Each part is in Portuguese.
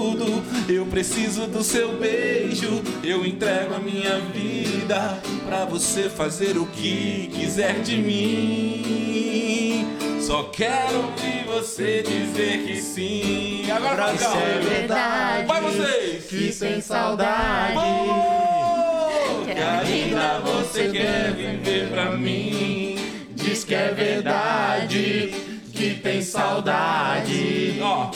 tudo, eu preciso do seu beijo. Eu entrego a minha vida pra você fazer o que quiser de mim. Só quero ouvir você dizer que sim. Agora vai, Isso é verdade. Vai vocês! Que tem saudade. Oh, que ainda você quer viver pra mim. Diz que é verdade. Que tem saudade. Ó,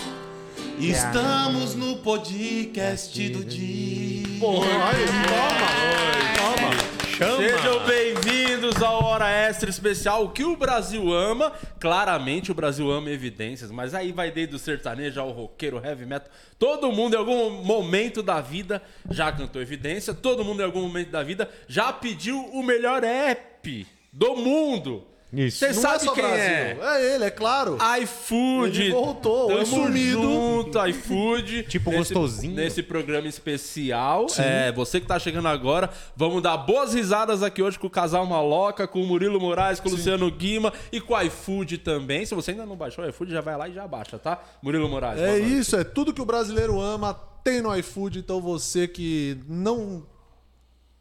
estamos no podcast do dia. Sejam bem-vindos ao Hora Extra Especial, o que o Brasil ama. Claramente o Brasil ama evidências, mas aí vai desde o sertanejo ao roqueiro, heavy metal. Todo mundo em algum momento da vida já cantou evidência, todo mundo em algum momento da vida já pediu o melhor app do mundo. Isso. Você Não sabe é só quem Brasil. é? É ele, é claro. iFood. Ele voltou, Tamo sumido. junto, iFood. Tipo Nesse- gostosinho. Nesse programa especial. É, você que tá chegando agora, vamos dar boas risadas aqui hoje com o Casal Maloca, com o Murilo Moraes, com o Luciano Guima e com o iFood também. Se você ainda não baixou o iFood, já vai lá e já baixa, tá? Murilo Moraes. É isso, é tudo que o brasileiro ama, tem no iFood. Então você que não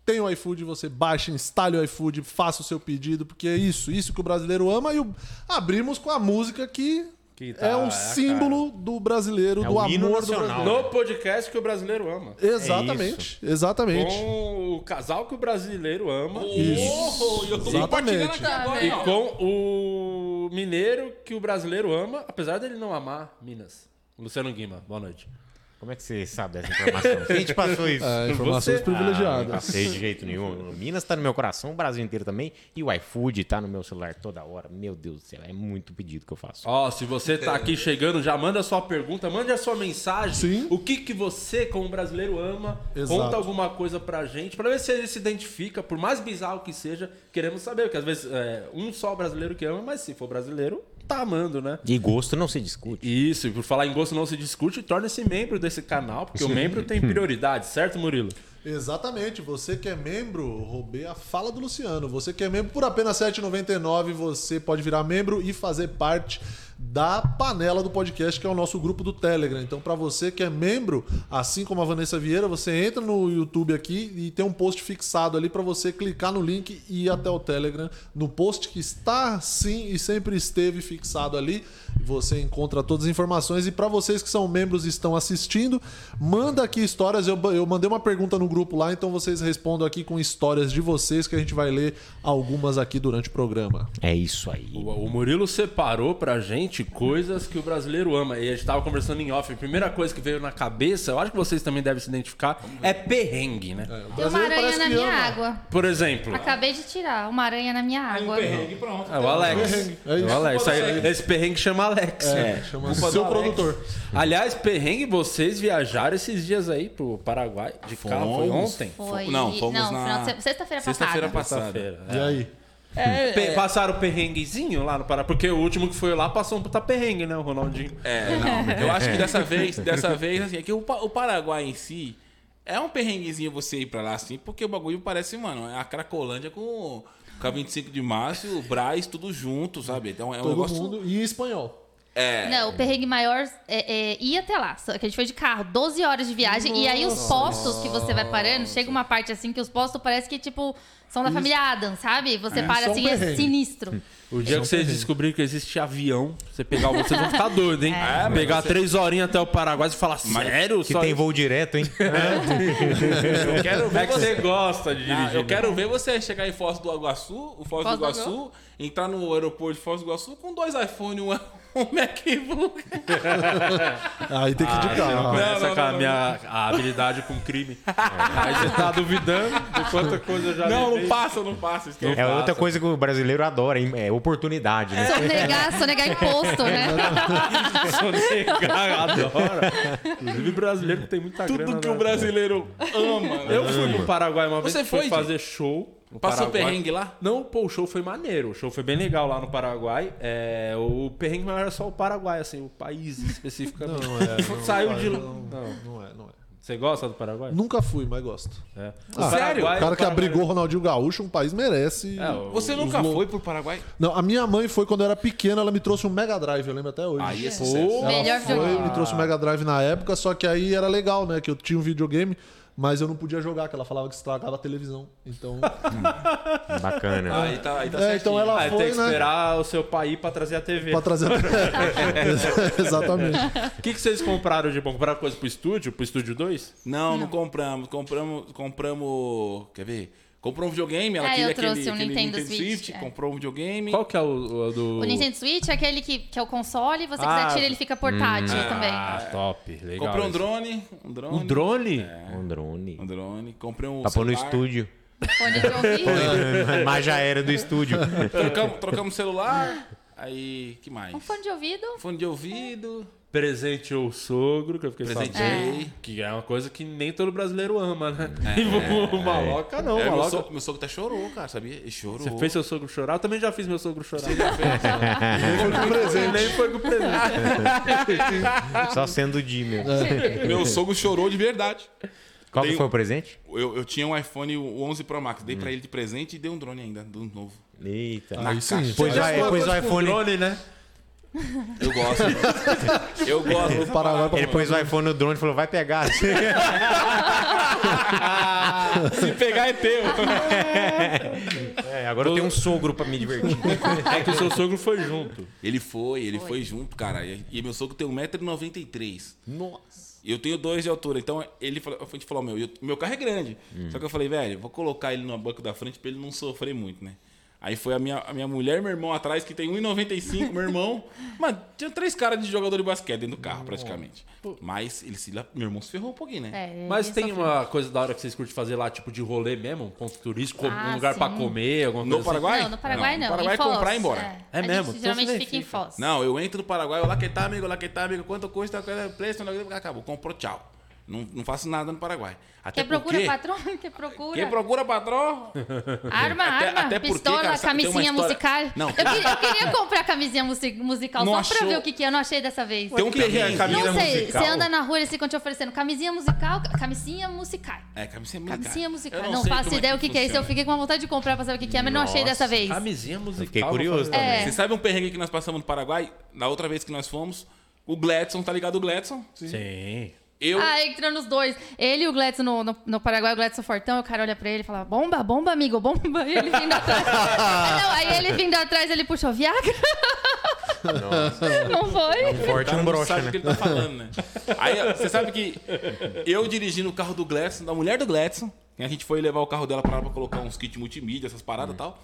tem o iFood, você baixa, instale o iFood, faça o seu pedido, porque é isso, isso que o brasileiro ama. E o- abrimos com a música que, Que tá, é um é símbolo do brasileiro, É do amor do nacional. brasileiro. No podcast que o brasileiro ama. Exatamente, exatamente. Com o casal que o brasileiro ama. Oh, eu tô Exatamente. agora, E com o mineiro que o brasileiro ama, apesar dele não amar Minas. Luciano Guima, boa noite. Como é que você sabe dessa informação? Quem te passou isso? É, informações Você- Ah, não privilegiadas. passei de jeito nenhum. Minas tá no meu coração, o Brasil inteiro também. E o iFood tá no meu celular toda hora. Meu Deus do céu, é muito pedido que eu faço. Ó, se você tá aqui chegando, já manda a sua pergunta, mande a sua mensagem. Sim. O que que você, como brasileiro, ama? Exato. Conta alguma coisa pra gente, pra ver se ele se identifica, por mais bizarro que seja, queremos saber, porque às vezes é um só brasileiro que ama, mas se for brasileiro, tá amando, né? E gosto não se discute. Isso, e por falar em gosto não se discute, torne-se membro desse canal, porque o membro tem prioridade, certo, Murilo? Exatamente, você que é membro, roubei a fala do Luciano. Você que é membro por apenas R$ 7,99, você pode virar membro e fazer parte da panela do podcast, que é o nosso grupo do Telegram. Então, para você que é membro, assim como a Vanessa Vieira, você entra no YouTube aqui e tem um post fixado ali para você clicar no link e ir até o Telegram. No post que está sim e sempre esteve fixado ali, você encontra todas as informações. E para vocês que são membros e estão assistindo, manda aqui histórias. Eu, eu mandei uma pergunta no grupo lá, então vocês respondam aqui com histórias de vocês que a gente vai ler algumas aqui durante o programa. É isso aí. O, o Murilo separou pra gente coisas que o brasileiro ama. E a gente tava conversando em off. A primeira coisa que veio na cabeça, eu acho que vocês também devem se identificar, é perrengue, né? Tem uma aranha na minha ama. água. Por exemplo, Acabei de tirar uma aranha na minha água. Perrengue, pronto. é o Alex. É É isso. o Alex. Aí, esse perrengue chama Alex. É, chama Culpa seu produtor. Aliás, perrengue, vocês viajaram esses dias aí pro Paraguai de carro. Foi Fomos. ontem? Foi. Não, fomos não, na- final de se- sexta-feira Sexta-feira passada. passada. Sexta-feira. E é. Pe- Passaram o perrenguezinho lá no Paraguai? Porque o último que foi lá passou um puta perrengue, né? O Ronaldinho. É, não. Eu acho que dessa vez, dessa vez, assim, é que o, o Paraguai em si é um perrenguezinho você ir pra lá, assim, porque o bagulho parece, mano, é a Cracolândia com, com a 25 de março, o Braz, tudo junto, sabe? Então é um Todo negócio. mundo. E espanhol. É. Não, o perrengue maior é, é ir até lá. Só que a gente foi de carro, 12 horas de viagem. E aí os postos que você vai parando, chega uma parte assim que os postos parece que, tipo, são da família Adam, sabe? Você para só um assim, é perrengue. sinistro. O dia que vocês descobrirem que existe avião, você pegar o vocês vão ficar doidos, hein? É, mas pegar você- três horinhas até o Paraguai e falar, sério? Que Só- tem voo direto, hein? Eu quero ver É que você gosta de Ah, dirigir. eu né? quero ver você chegar em Foz do Iguaçu, o Foz, Foz do do Iguaçu, entrar no aeroporto de Foz do Iguaçu com dois iPhone, um, um MacBook. Aí tem que Ah, você indicar. não Ah, conhece não, a, não, não. minha a habilidade com crime. Aí você tá duvidando de quanta coisa eu já Não, levei. não passa, não passa. É Não outra coisa que o brasileiro adora, hein? é oportunidade, né? Sonegar, sonegar imposto, né? Sonegar, adora. Inclusive brasileiro tem muita grana. Tudo que né? o brasileiro ama. né? Eu fui no Paraguai uma vez Você fui foi, fazer show. No Passou Paraguai. perrengue lá? Não, pô, o show foi maneiro. O show foi bem legal lá no Paraguai. É, o perrengue não era só o Paraguai, assim, o país especificamente. Não é. não, Saiu de lá. Não, Não. não é, não é. Você gosta do Paraguai? Nunca fui, mas gosto. É. Ah, Paraguai- O cara que Paraguai- abrigou o Ronaldinho Gaúcho, um país merece. É, o- Você nunca lo- foi pro Paraguai? Não, a minha mãe foi quando eu era pequena, ela me trouxe um Mega Drive, eu lembro até hoje. Aí é Pô, sucesso. Ela Melhor foi, me trouxe um Mega Drive na época, só que aí era legal, né? Que eu tinha um videogame, mas eu não podia jogar, que ela falava que estragava a televisão. Então. Bacana. Aí tá, aí tá É, então ela- Aí foi, tem que né? esperar o seu pai ir pra trazer a TV. pra trazer. Exatamente. O que, que vocês compraram de bom? Compraram coisa pro estúdio? Pro estúdio 2? Não, não compramos. Compramos. Compramos. Quer ver? Comprou um videogame, ela É, queria eu aquele, trouxe um aquele Nintendo Switch, é. comprou um videogame. Qual que é o, o do... O Nintendo Switch é aquele que, que é o console, você Ah. quiser tirar, ele fica portátil também. Ah, top. Legal. Comprei um drone. Um drone. Um drone? Um drone. Um drone. Comprei um. Tá pôr no estúdio. Fone de ouvido. Mas já era do estúdio. Trocamos, trocamos celular. Aí, que mais? Um fone de ouvido. Fone de ouvido. Presenteou o sogro, que eu fiquei sabendo. Que é uma coisa que nem todo brasileiro ama, né? E o maloca não, É, meu, maloca... sogro, meu sogro até chorou, cara, sabia? Ele chorou. Você fez seu sogro chorar? Eu também já fiz meu sogro chorar. presente. Nem foi com presente. Só sendo de meu. Meu sogro chorou de verdade. Qual que Tem- foi o presente? Eu, eu tinha um iPhone 11 Pro Max, dei pra ele de presente e dei um drone ainda, do novo. Eita. Na Aí sim. caixa. Pois Já vai, foi depois o iPhone. drone, né? Eu gosto. eu gosto. O Paraguai Ele pôs o iPhone no drone e falou: vai pegar. Se pegar é teu. É, agora eu tenho um sogro pra me divertir. É que o seu sogro foi junto. Ele foi, ele foi, junto, cara. E, meu sogro tem 1,93m. Nossa. E eu tenho dois de altura. Então ele falou, a gente falou, meu, eu- meu carro é grande. Só que eu falei, velho, vou colocar ele no banco da frente pra ele não sofrer muito, né? Aí foi a minha, a minha mulher e meu irmão atrás, que tem 1,95, meu irmão. Mano, tinha três caras de jogador de basquete dentro do carro, praticamente. Mas ele se, meu irmão se ferrou um pouquinho, né? É, Mas tem sofreu. uma coisa da hora que vocês curtem fazer lá, tipo de rolê mesmo? Um ponto turístico, Ah, um lugar pra sim. comer, alguma No coisa assim? Paraguai? Não, no Paraguai não. No Paraguai em Foz. é comprar e ir embora. É, É a mesmo? Gente, geralmente você fica em fica. Foz. Não, eu entro no Paraguai, olá que tá, amigo, olá que tá, amigo, quanto custa, qual preço, acabou, comprou, tchau. Não, não faço nada no Paraguai. Até Quer procura porque... patrão? Quer procura? Quem procura patrão? Arma, Até- arma, até porque, pistola, cara, camisinha história- musical. Não. Eu, queria, eu queria comprar camisinha musi- musical Não só pra achou? ver o que, que é. Eu não achei dessa vez. Tem um é perrengue. camisa Não sei, musical? você anda na rua e eles ficam te oferecendo camisinha musical, camisinha musical. É, camisinha musical. Camisinha musical. Eu Não, sei faço como ideia o que, que é isso. Eu fiquei com uma vontade de comprar pra saber o que, que é, mas não achei dessa vez. Camisinha musical. fiquei curioso fazer. É. Você sabe um perrengue que nós passamos no Paraguai? Na outra vez que nós fomos, o Gladson, tá ligado o Gladson? Sim. Eu... Ah, entrando os dois. Ele e o Gladson no, no, no Paraguai, o Gladson Fortão, o cara olha pra ele e fala: Bomba, bomba, amigo, bomba. E ele vindo atrás. Ah, não, aí ele vindo atrás, ele puxou Viagra. Não foi? Forte cara um não brocha, sabe o né? que ele tá falando, né? Aí, você sabe que eu dirigindo o carro do Gladson, da mulher do Gladson, a gente foi levar o carro dela pra lá pra colocar uns kits multimídia, essas paradas e tal.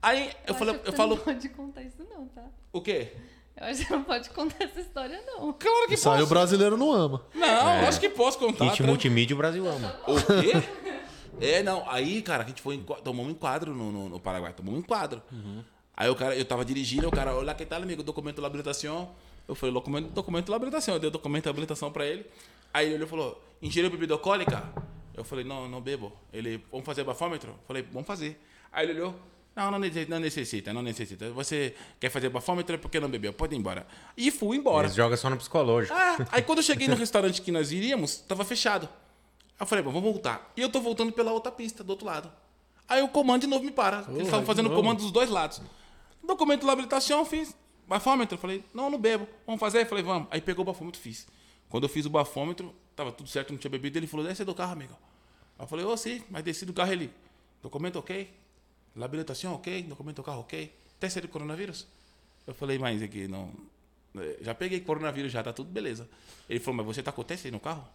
Aí eu, falei, acho que eu você falo, Não pode contar isso, não, tá? o quê? Eu acho que você não pode contar essa história, não. Claro que aí o posso. brasileiro não ama. Não, acho que posso contar. Kit tranquilo. multimídia o Brasil ama. O quê? É, não. Aí, cara, a gente foi em, qua- tomamos um enquadro no, no, no Paraguai. Tomamos um enquadro. Aí o cara, eu tava dirigindo, o cara, olha que tal, amigo, documento de habilitação. Eu falei, documento, documento de habilitação. Eu dei o documento de habilitação pra ele. Aí ele olhou e falou, ingeriu bebida alcoólica? Eu falei, não, não bebo. Ele, vamos fazer bafômetro? Eu falei, vamos fazer. Aí ele olhou, não, não necessita, não necessita, não necessita. Você quer fazer bafômetro porque não bebeu? Pode ir embora. E fui embora. Eles jogam só no psicológico. Ah, aí quando eu cheguei no restaurante que nós iríamos, tava fechado. Aí eu falei, bom, vamos voltar. E eu tô voltando pela outra pista, do outro lado. Aí o comando de novo me para. Eles estavam fazendo o comando dos dois lados. Documento de habilitação, fiz. Bafômetro, eu falei, não, não bebo. Vamos fazer? Eu falei, vamos. Aí pegou o bafômetro, fiz. Quando eu fiz o bafômetro, tava tudo certo, não tinha bebido. Ele falou, desce do carro, amigo. Aí eu falei, ô, sim, mas desci do carro ele. Documento ok? Habilitação ok? Documento do carro ok? Teste de coronavírus? Eu falei, mas aqui não. eh, Já peguei coronavírus, já tá tudo beleza. Ele falou, mas você tá com teste aí no carro?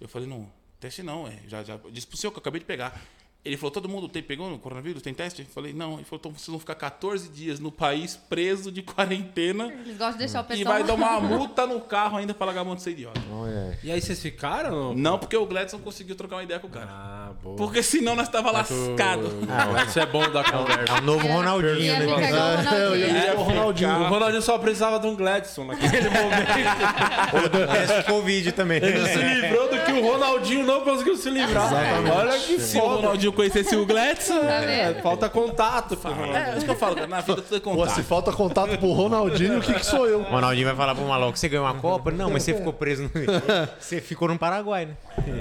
Eu falei, não, teste não, é. Já, já disse pro senhor que eu acabei de pegar. Ele falou, todo mundo tem, pegou no coronavírus? Tem teste? Eu falei, não. Ele falou, então vocês vão ficar 14 dias no país preso de quarentena Eles gostam de deixar o e pessoal. vai dar uma multa no carro ainda pra largar a mão de ser idiota. Olha. E aí vocês ficaram? Não, porque o Gladson conseguiu trocar uma ideia com o cara. Ah, boa. Porque senão nós tava lascado. Ah, isso é bom da conversa. É o novo Ronaldinho, Ia né? o É, eu ia Ronaldinho. dizer o Ronaldinho. O Ronaldinho só precisava de um Gladson naquele momento. Ou do teste de Covid também. Ele se livrou do que o Ronaldinho não conseguiu se livrar. Olha que Se o foda. Ronaldinho conhecesse o Gladson. Tá É, falta contato. É, é isso que eu falo, cara. Na vida tudo é Pô, se contato. falta contato pro Ronaldinho, o que, que sou eu? O Ronaldinho vai falar pro maluco, você ganhou uma Copa? Não, mas você ficou preso no... Você ficou no Paraguai, né?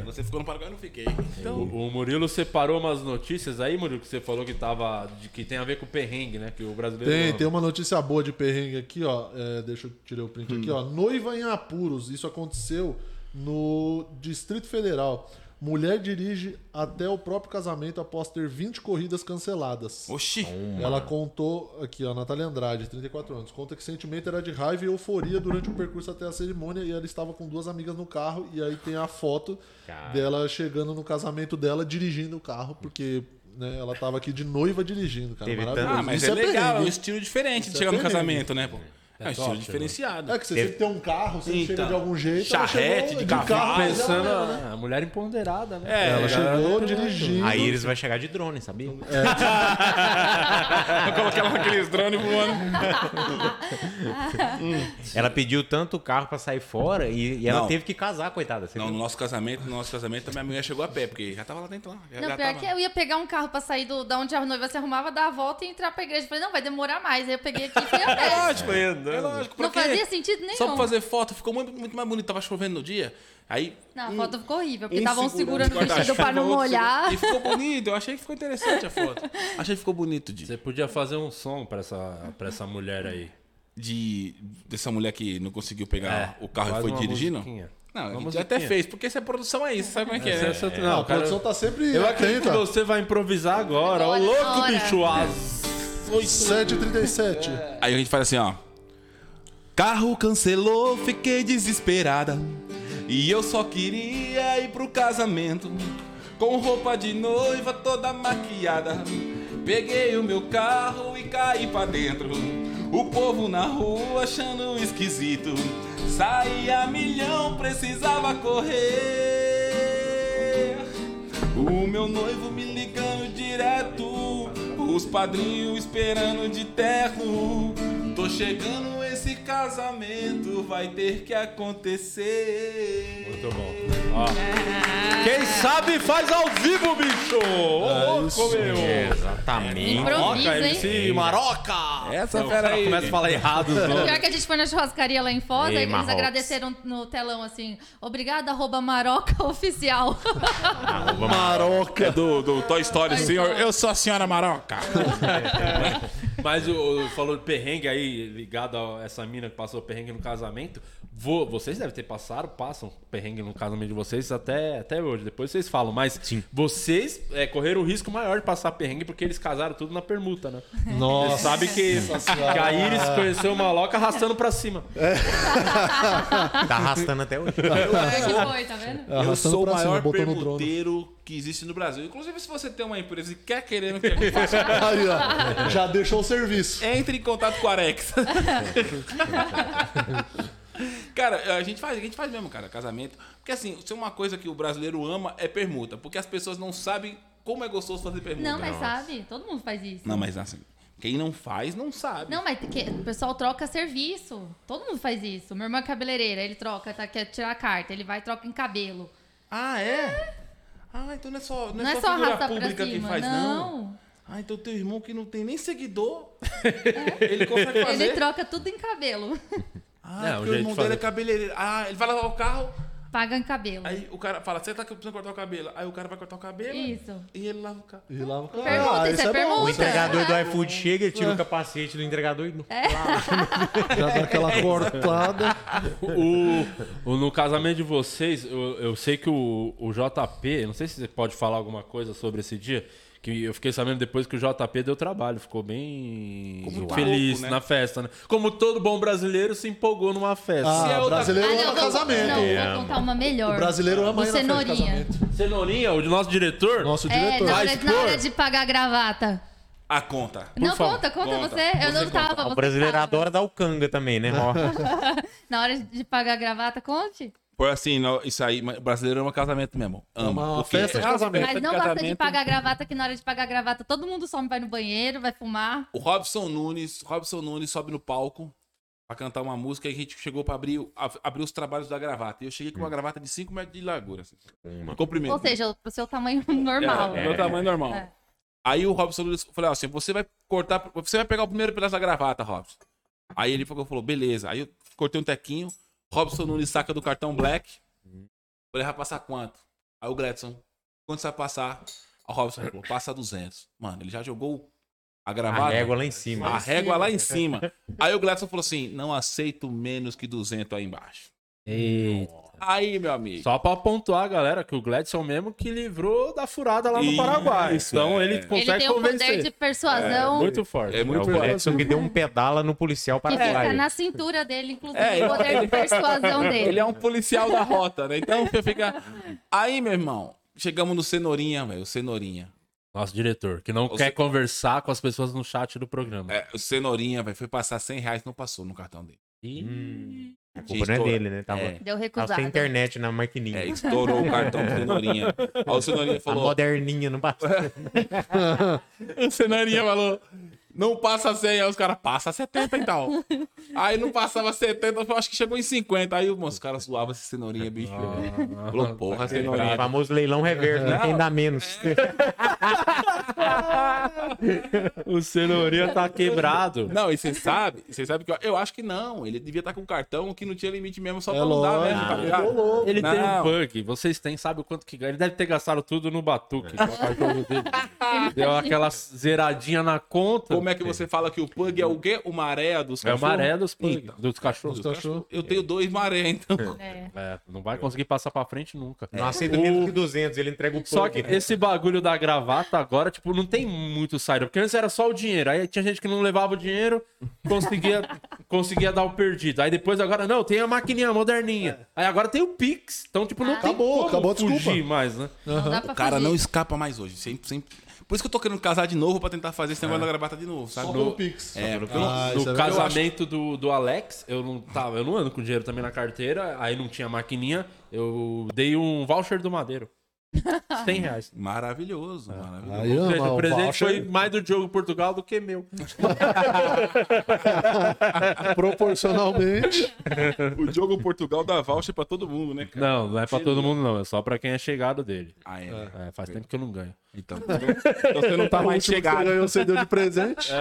Você ficou no Paraguai, eu não fiquei. Então, O, o Murilo separou umas notícias aí, Murilo, que você falou que tava. de- que tem a ver com o perrengue, né? Que o brasileiro. Tem, ama. tem uma notícia boa de perrengue aqui, ó. É, deixa eu tirar o print aqui, ó. Noiva em apuros. Isso aconteceu no Distrito Federal. Mulher dirige até o próprio casamento após ter 20 corridas canceladas. oxi. Ela contou aqui, ó, Natália Andrade, 34 anos, conta que o sentimento era de raiva e euforia durante o percurso até a cerimônia e ela estava com duas amigas no carro e aí tem a foto Cara. dela chegando no casamento dela dirigindo o carro, porque né, ela estava aqui de noiva dirigindo, cara. Teve Maravilhoso. Ah, mas Isso é legal, é um estilo diferente Isso de é chegar no perrengue. casamento, né, pô? É, um top, estilo diferenciado. É que você Teve- sempre tem um carro, você Então, chega de algum jeito. ela charrete chegou de cavalo, mas Pensando. ela- né? a mulher empoderada, né? É, Ela chegou dirigindo. A Iris vai chegar de drone, sabia? Eu coloquei ela naqueles drones voando. Ela pediu tanto carro pra sair fora e, e ela Não. teve que casar, coitada. Você Não, viu? no nosso casamento, no nosso casamento, a minha mulher chegou a pé, porque já tava lá dentro lá. Já, Não, já pior tava. que eu ia pegar um carro pra sair do, da onde a noiva se arrumava, dar a volta e entrar pra igreja. Falei, não, vai demorar mais. Aí eu peguei aqui e fui a É pé. É lógico. pra Não quê? fazia sentido nenhum. Só pra fazer foto, ficou muito, muito mais bonito. Tava chovendo no dia. Aí. Não, a um- foto ficou horrível, porque um estavam segurando segurando o vestido pra não molhar. E ficou bonito. Eu achei que ficou interessante a foto. Achei que ficou bonito de, Você podia fazer um som pra essa, pra essa mulher aí. de dessa mulher que não conseguiu pegar É, o carro e foi uma dirigindo. musiquinha. Não, a gente até fez, porque essa produção é isso, sabe como é que é? né? Essa- essa- Não, a cara, produção tá sempre eu acredito que você vai improvisar agora. Ô, louco, bicho! Às 7h37. Aí a gente faz assim, ó. Carro cancelou, fiquei desesperada. E eu só queria ir pro casamento. Com roupa de noiva toda maquiada. Peguei o meu carro e caí pra dentro. O povo na rua achando esquisito. Saí a milhão, precisava correr. O meu noivo me ligando direto. Os padrinhos esperando de terno. Tô chegando, casamento vai ter que acontecer. Muito bom. Ó. Quem sabe faz ao vivo, bicho! Ô, louco, isso. meu! Exatamente. Improvisa, Maroca, hein? MC Maroca! Essa Não, fera o aí. começa a falar errado. nomes. Pior que a gente foi na churrascaria lá em Foz, Ei, aí eles Marrocos. agradeceram no telão assim, obrigada, arroba Maroca Oficial. Maroca. É do, do Toy Story, Toy senhor. Story. Eu sou a senhora Maroca. Mas o, o- falou de perrengue aí, ligado a essa mina que passou perrengue no casamento. Vo- vocês devem ter passado, passam perrengue no casamento de vocês até, até hoje. Depois vocês falam. Mas Sim. vocês é, correram o risco maior de passar perrengue porque eles casaram tudo na permuta, né? Você Nossa. sabe que, que a Iris conheceu o Maloca arrastando pra cima. Tá arrastando até hoje. Que foi, tá vendo? Eu Arrastando sou o cima, maior permuteiro que existe no Brasil. Inclusive, se você tem uma empresa e quer querendo que eu faça, Aí, ó. Já deixou o serviço. entre em contato com a Arex. Cara, a gente faz, a gente faz mesmo, cara, casamento. Porque assim, se é uma coisa que o brasileiro ama é permuta, porque as pessoas não sabem como é gostoso fazer permuta. Não, mas sabe, todo mundo faz isso. Não, mas assim, quem não faz não sabe. Não, mas que- o pessoal troca serviço. Todo mundo faz isso. Meu irmão é cabeleireira, ele troca, tá, quer tirar a carta, ele vai e troca em cabelo. Ah, é? Ah, então não é só, não Não, é é só só figura arrastar pra pública que faz, não. não. Ah, então teu irmão que não tem nem seguidor, ele consegue fazer. Ele troca tudo em cabelo. Ah, É, o porque o jeito irmão de dele fazer. é cabeleireiro. Ah, ele vai lavar o carro, Paga em cabelo. aí o cara fala, você tá precisando cortar o cabelo. Aí o cara vai cortar o cabelo Isso. e ele lava o carro. E lá no carro. Pergunta, Ah, isso é bom. pergunta. O entregador do iFood chega, ele tira o capacete do entregador e... Já dá aquela cortada. O, o- no casamento de vocês, eu, eu sei que o, o JP, não sei se você pode falar alguma coisa sobre esse dia, Que eu fiquei sabendo depois que o JP deu trabalho, ficou bem Como feliz louco, né? na festa, né? Como todo bom brasileiro se empolgou numa festa. Ah, Se é o brasileiro Ah, ama casamento. Não, É. vou contar uma melhor. O brasileiro ama O ir na Cenourinha. casamento. Cenourinha, o nosso diretor, Nosso É, diretor. na hora, na hora de pagar a gravata. A conta. não, favor. conta, conta, Conta. você. Eu Você não tava. O você brasileiro tava. adora dar o canga também, né? Na hora de pagar a gravata, conte. Foi assim, não, isso aí, o brasileiro ama casamento mesmo. Ama. Uma Porque festa de é casamento. Mas não gosta de pagar gravata, que na hora de pagar gravata todo mundo some, vai no banheiro, vai fumar. O Robson Nunes, Robson Nunes sobe no palco pra cantar uma música e a gente chegou pra abrir, o- abrir os trabalhos da gravata. E eu cheguei com uma gravata de 5 metros de largura. Assim. uma. Comprimento. Ou seja, pro seu tamanho normal. É, meu tamanho normal. É. Aí o Robson Nunes falou assim: você vai cortar, você vai pegar o primeiro pedaço da gravata, Robson. Aí ele falou, falou, beleza. Aí eu cortei um tequinho, Robson Nunes saca do cartão black. Falei, vai passar quanto? Aí o Gladson, quanto você vai passar? O Robson falou, passa 200. Mano, ele já jogou a A gravata. régua lá em cima. A régua lá em cima. Aí o Gladson falou assim: não aceito menos que 200 aí embaixo. Eita. Aí, meu amigo. Só pra pontuar, galera, que o Gladson mesmo que livrou da furada lá no Isso, Paraguai. Então é. ele Ele consegue tem um convencer. poder de persuasão. Muito forte. É É muito o forte. Gladson que deu um pedala no policial Que fica paraguaio. na cintura dele, inclusive, É, o poder de persuasão dele. Ele é um policial da rota, né? Então você fica. Aí, meu irmão, chegamos no Cenourinha, velho. O Cenourinha. Nosso diretor, que não Você- quer conversar com as pessoas no chat do programa. É, o Cenourinha, velho, foi passar 100 reais não passou no cartão dele. Ih, A culpa não é dele, né? Tava, É. Deu tava recusado. sem internet na maquininha. É, estourou o cartão do Cenourinha. Aí o Cenourinha A falou. moderninha não passou. O Cenourinha falou. Não passa 100, aí os caras passa 70 e tal. Aí não passava 70, eu acho que chegou em 50. Aí mano, os caras zoavam esse cenourinha, bicho. Falou, porra, O cenourinha. famoso leilão reverso, né? Quem dá menos. o cenourinha tá quebrado. Não, e você sabe, você sabe que eu, eu acho que não. Ele devia estar com um cartão que não tinha limite mesmo só É pra não dar lógico. mesmo, tá Ele ligado? Ele tem um Não. bug. Vocês têm, sabe o quanto que ganha? Ele deve ter gastado tudo no batuque. que é. Deu aquela zeradinha na conta. Como é que você fala que o pug é o quê? O maré dos É o cachorros? maré dos, pug, Então, dos cachorros. Dos cachorros. Eu tenho dois maré, então. É. É, não vai conseguir passar pra frente nunca. Não aceita menos que 200, ele entrega o Só que plug. esse bagulho da gravata agora, tipo, não tem muito saída. Porque antes era só o dinheiro. Aí tinha gente que não levava o dinheiro, conseguia, conseguia dar o perdido. Aí depois agora, não, tem a maquininha moderninha. Aí agora tem o Pix. Então, tipo, não tem Acabou, como acabou fugir desculpa. mais, né? Pra O cara fugir. não escapa mais hoje. Sempre, sempre... Por isso que eu tô querendo casar de novo pra tentar fazer esse negócio da gravata de novo, sabe? Só pelo Pix. É, Ah, No isso é verdade. casamento do, do Alex, eu não tava, eu não ando com dinheiro também na carteira, aí não tinha maquininha, eu dei um voucher do Madeiro. 100 reais. Maravilhoso, maravilhoso. Aí Ou seja, o presente voucher, foi mais do Diogo Portugal do que meu. proporcionalmente. O jogo Portugal dá voucher pra todo mundo, né, cara? Não, não é pra todo mundo não, é só pra quem é chegado dele. Ah, é. né? É, faz tempo que eu não ganho. Então, então você não tá O mais que você chegado. ganhou, você deu de presente.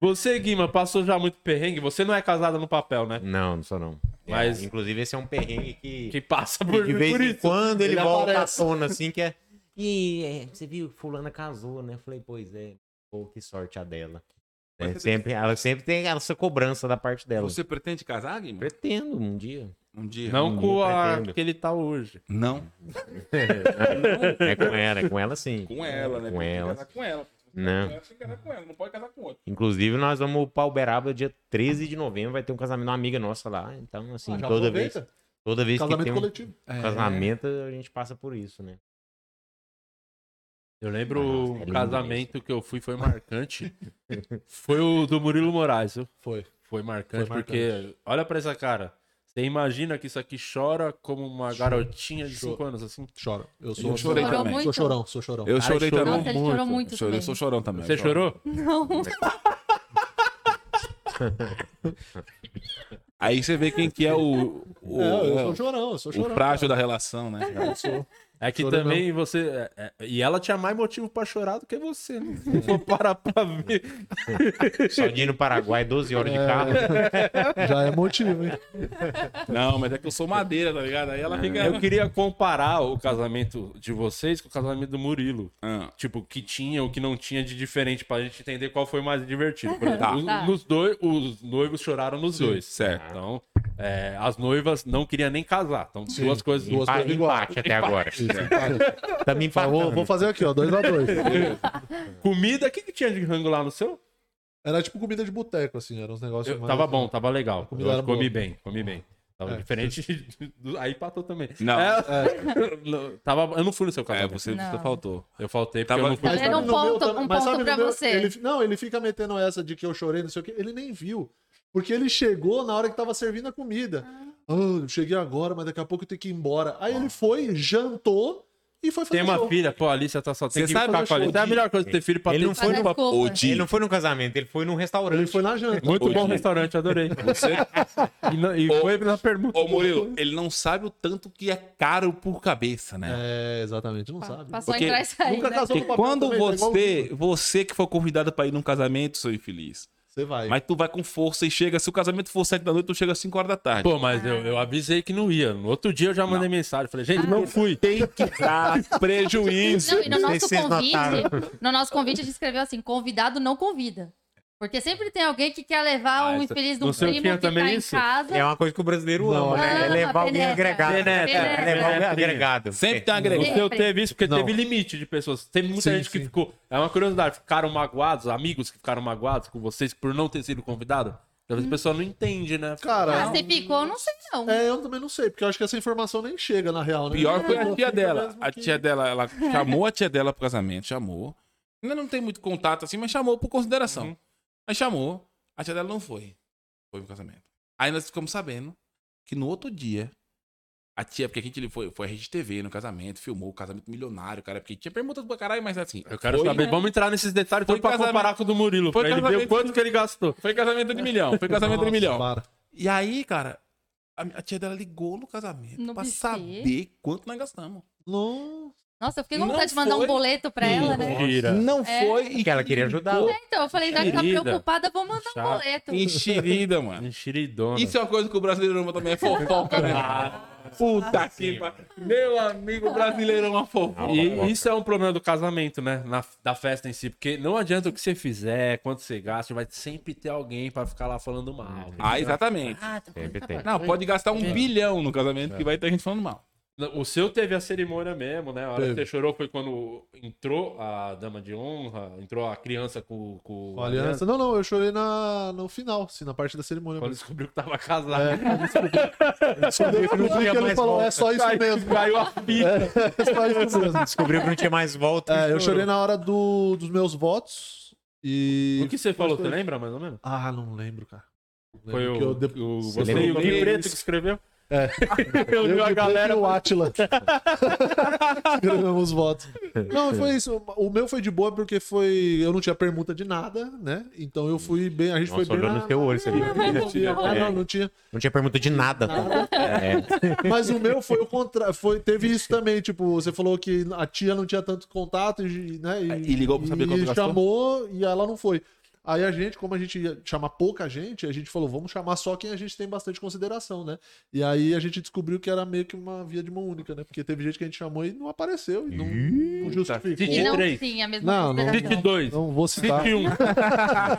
Você, Guima, passou já muito perrengue, você não é casada no papel, né? Não, não sou não. Mas- É, inclusive, esse é um perrengue que, Que passa por, de vez por em isso. quando ele, Ele volta aparece. à tona, assim, que é... E é, você viu, fulana casou, né? Eu falei, pois é. Pô, que sorte a dela. É, você sempre, ela sempre tem essa cobrança da parte dela. Você pretende casar, Guilherme? Pretendo um dia. Um dia? Não Não com a pretendo. que ele tá hoje. Não. É com ela, é com ela sim. Com ela, né? Com ela. casar com ela. Não. Que casar com ela, não pode casar com outro. Inclusive, nós vamos para Uberaba dia 13 de novembro, vai ter um casamento de uma amiga nossa lá. Então, assim, Ah, toda vez, toda vez que Casamento tem um coletivo. casamento, a gente passa por isso, né? Eu lembro Nossa, é o lindo casamento que eu fui, foi marcante. foi o do Murilo Moraes, viu? Foi. Foi marcante, Foi marcante. porque olha pra essa cara. Você imagina que isso aqui chora como uma garotinha de Chora. 5 anos, assim. Chora. Eu sou Eu chorei Chorou também. muito? Sou chorão, sou chorão. Eu Ai, chorei chorou também. Nossa, ele chorou muito Chorei, eu também. sou chorão também. Você chorou? Não. Aí você vê quem que é o, o, É, eu sou chorão, eu sou o chorão. frágil da relação, né? Eu sou. É que também você. é, é, e ela tinha mais motivo pra chorar do que você, né? Se for parar pra ver. Só de ir no Paraguai, 12 horas de carro. Já é motivo, hein? Não, mas é que eu sou madeira, tá ligado? Aí ela fica. Eu queria comparar o casamento de vocês com o casamento do Murilo. Ah, Tipo, o que tinha, o que não tinha de diferente, pra gente entender qual foi mais divertido. Por exemplo, Tá. os, Tá. nos dois, os noivos choraram nos dois. certo. Então, é, as noivas não queriam nem casar. Então, duas coisas. duas duas coisas igual. Empate até agora. Isso, empate. Também Tá, vou, vou fazer aqui, ó, dois a dois. Comida, o que, que tinha de rango lá no seu? Era tipo comida de boteco, assim, eram uns negócios Eu- mais- tava bom, tava legal. Eu era comi boa. bem, comi bem. Tava É. diferente. do- Aí empatou também. Não. É, não, tava, eu não fui no seu É, casamento. você, você Não. faltou. Eu faltei porque Tava- eu não fui. Mas era um no meu ponto- um ponto pra meu- você. ele- não, ele fica metendo essa de que eu chorei, não sei o quê. Ele nem viu. Porque ele chegou na hora que tava servindo a comida. Ah, eu cheguei agora, mas daqui a pouco eu tenho que ir embora. Aí ele foi, jantou e foi fazer Tem uma show. filha, pô, a Alicia tá só tem Você que sabe Alicia. É a melhor coisa de ter filho pra Ele ter não foi no- desculpa. O Ele não foi num casamento, ele foi num restaurante. Ele foi na janta. Muito Ô, bom Di. restaurante, adorei. você, E, não- e Ô, foi na permuta. ô Murilo, ele não sabe o tanto que é caro por cabeça, né? É, exatamente, não sabe. Passou Porque a entrar e sair, nunca né? casou Porque com quando também, o você, você que for convidado pra ir num casamento, seu infeliz, Você vai. mas tu vai com força e chega, se o casamento for 7 da noite, tu chega às 5 horas da tarde. Pô, mas eu, eu avisei que não ia. No outro dia eu já mandei mensagem. Falei, gente, não fui. Tem que dar prejuízo. Não, e no Não nosso convite, no nosso convite a gente escreveu assim, convidado não convida. Porque sempre tem alguém que quer levar Ah, um infeliz de um primo que tá também em isso? casa. É uma coisa que o brasileiro Não, ama, né? É levar alguém agregado. Penetra. Penetra. É levar alguém agregado. Sempre tem um O agregado. seu teve isso porque Não. teve limite de pessoas. Teve muita Sim, gente que sim. ficou. É uma curiosidade. Ficaram magoados, amigos que ficaram magoados com vocês por não ter sido convidado. Às vezes a pessoa não entende, né? Ah, Cara, você ficou, não sei não. é, eu também não sei, porque eu acho que essa informação nem chega na real, né? Pior foi a tia dela. A que- tia dela, ela chamou a tia dela pro casamento, chamou. Ainda não tem muito contato assim, mas chamou por consideração. Aí chamou, a tia dela não foi. Foi pro casamento. Aí nós ficamos sabendo que no outro dia, a tia, porque a gente foi, foi a Rede TV no casamento, filmou o casamento milionário, cara, porque tinha perguntas pra caralho, mas assim. Eu quero foi, saber. Vamos entrar nesses detalhes Foi pra casamento- comparar com o do Murilo. Foi pra ele ver o quanto que ele gastou. Foi casamento de milhão, foi casamento de Nossa, milhão. para. E aí, cara, a, a tia dela ligou no casamento No pra saber quanto nós gastamos. Não. Nossa, eu fiquei com Não vontade de mandar foi. um boleto pra ela, né? Mentira. Não É. foi e Porque ela queria ajudar. É, então, eu falei, já que tá Querida. preocupada, vou mandar um Chato. boleto. enxerida, mano. Enxeridona. Isso é uma coisa que o brasileiro ama também, é fofoca, né? Puta que pariu. Meu amigo brasileiro ama fofoca. E isso é um problema do casamento, né? Na, da festa em si. Porque não adianta o que você fizer, quanto você gasta, vai sempre ter alguém pra ficar lá falando mal. Ah, exatamente. Ah, tô Sempre tem. Não, pode gastar um bilhão no casamento que vai ter gente falando mal. O seu teve a cerimônia mesmo, né? A hora Teve. que você chorou foi quando entrou a dama de honra, entrou a criança com, com Com a aliança. Não, não, eu chorei na, no final, assim, na parte da cerimônia. Quando mesmo. descobriu que tava casado. Descobriu que não tinha mais falou, volta. é só isso mesmo. Caiu a fita. É só isso mesmo. Descobriu que não tinha mais volta. É, eu chorei na hora do, dos meus votos. E. O que você falou, você lembra mais ou menos? Ah, não lembro, cara. Não Foi lembro, o, eu o Você e o Gui? Preto que escreveu? É. Eu vi Eu a e galera. o Atila. Escrevemos os votos. Não, foi isso. O meu foi de boa porque foi. Eu não tinha permuta de nada, né? Então eu fui bem. A gente Nossa, foi bem. Na... no teu olho, você viu? Não tinha. Ah, não, não tinha. Não tinha pergunta de nada. tá? É. Mas o meu foi o contrário. Foi, teve isso também. Tipo, você falou que a tia não tinha tanto contato e, né, E ligou pra saber quanto e gastou? chamou e ela não foi. Aí a gente, como a gente ia chamar pouca gente, a gente falou, vamos chamar só quem a gente tem bastante consideração, né? E aí a gente descobriu que era meio que uma via de mão única, né? Porque teve gente que a gente chamou e não apareceu, e não, não justificou. E não três. tinha a mesma Não, não. City 2. Não vou citar. City 1.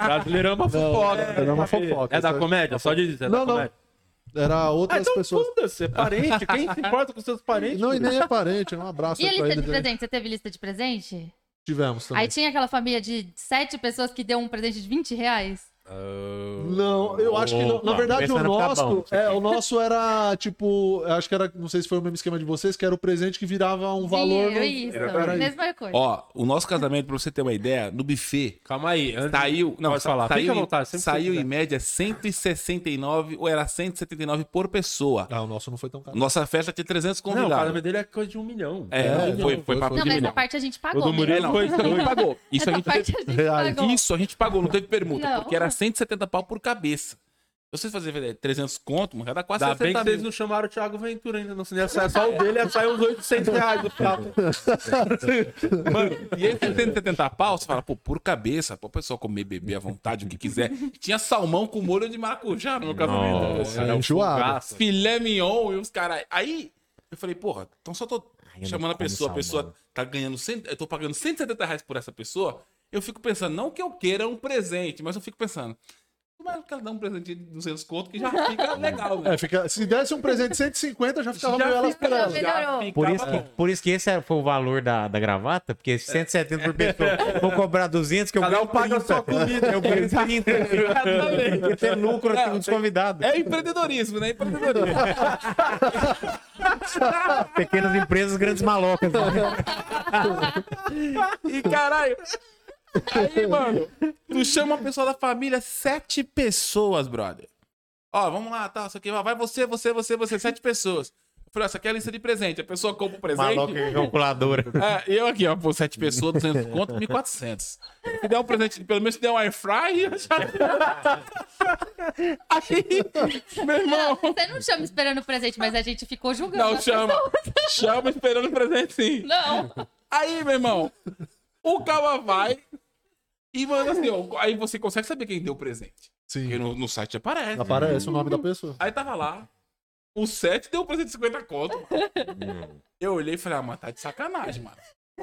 Brasileiro ama fofoca. é uma fofoca, É da comédia? Só diz, é da Não, não. comédia. Era Ah, outras então pessoas. foda-se, é parente. Quem se importa com seus parentes? Não, e nem é parente, é um abraço E a lista ele. de presente? Você teve lista de presente? Tivemos também. Aí tinha aquela família de sete pessoas que deu um presente de 20 reais? Não, eu acho que não. Na verdade, o nosso, bom. é, o nosso era tipo, eu acho que era, não sei se foi o mesmo esquema de vocês, que era o presente que virava um valor. Dinheiro, no- isso. Era. Mesma coisa. Ó, o nosso casamento, pra você ter uma ideia, no buffet, Calma aí. antes- saiu. Não, Pode falar. Saiu, vontade, que saiu em média 169 ou era 179 por pessoa. Ah, o nosso não foi tão caro. Nossa festa tinha 300 Não, o convidados. casamento dele é coisa de um milhão. É, É, foi, foi, foi papo foi. Não, mas milhão. essa parte a gente O pagou. do mesmo. Murilo É, não, foi isso a gente pagou. Isso a gente, parte a gente Reais. pagou. isso a gente pagou, não teve permuta, Não. porque era 170 pau por cabeça. Se vocês fazerem 300 conto, mano, já dá quase Ainda bem 60 que vocês mil. não chamaram o Thiago Ventura ainda. Não ia sair só o dele, ia sair uns 800 reais do prato. Mano, e esse 170 pau, você fala, pô, por cabeça, pô, o pessoal comer, beber à vontade, o que quiser. Tinha salmão com molho de maracujá no meu casamento. Nossa, É, enjoado. Filé mignon e os caras. Aí eu falei, porra, então só tô Ai, chamando não a pessoa, a pessoa tá ganhando, 100, eu tô pagando 170 reais por essa pessoa. Eu fico pensando, não que eu queira um presente, mas eu fico pensando, Mas eu quero dar um presente de 200 conto que já fica legal, né? É, fica, se desse um presente de 150, já ficava Já meio elas fica- por elas. Por isso, que, por isso que esse é- foi o valor da, da gravata, porque 170 por pessoa. Vou cobrar 200, que eu Cada ganho um paga a 30. sua comida. Eu ganho 30. Exatamente. Tem que ter lucro dos tem- convidados. É empreendedorismo, né? Empreendedorismo. Pequenas empresas, grandes malocas. E caralho. Aí, mano, tu chama uma pessoa da família, sete pessoas, brother. Ó, vamos lá, tá, isso aqui, vai você, você, você, você, sete pessoas. Eu falei, ó, essa aqui é a lista de presente. A pessoa compra o presente. Maloca calculadora. É, eu aqui, ó, pô, sete pessoas, 200 conto, 1.400. Se der um presente, pelo menos se der um air fry, eu já... Aí, meu irmão, Você não chama esperando o presente, mas a gente ficou julgando. não, chama. pessoas. Chama esperando o presente, sim. Não. Aí, meu irmão, o cara vai e manda assim, ó, aí você consegue saber quem deu o presente. Porque Sim. no, no site aparece. Aparece o nome da pessoa. Aí tava lá, o 7 deu um presente de 50 conto. Eu olhei e falei, ah, mas tá de sacanagem, mano.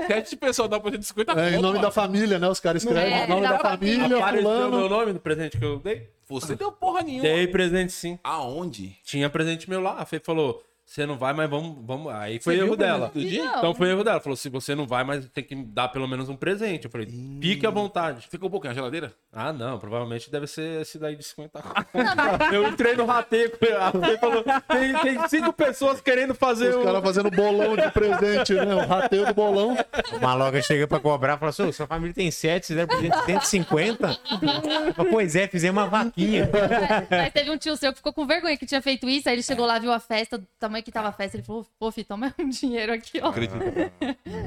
Sete pessoas dão um presente de 50 conto. É, em nome mano. da família, né? Os caras escrevem É, o nome da da família, Apareceu o meu fulano. nome no presente que eu dei? Você deu porra nenhuma. Dei presente sim. Aonde? Tinha presente meu lá. A Fê falou: você não vai, mas vamos. vamos. Aí foi Você erro presente dela. do dia? Não. Então foi erro dela. Falou: se você não vai, mas tem que dar pelo menos um presente. Eu falei: fique à vontade. Ficou um pouquinho na geladeira? Ah, não, provavelmente deve ser esse daí de 50 Eu entrei no rateio, falou: tem, tem cinco pessoas querendo fazer Os o. caras fazendo bolão de presente, né? O rateio do bolão. O maloca chega pra cobrar e fala assim: "Ô, sua família tem 7, vocês deram presente de 150? Mas, pois é, fizemos uma vaquinha. Mas teve um tio seu que ficou com vergonha que tinha feito isso, aí ele chegou lá, viu a festa, do tamanho que tava a festa, ele falou, pô, filho, toma um dinheiro aqui, ó.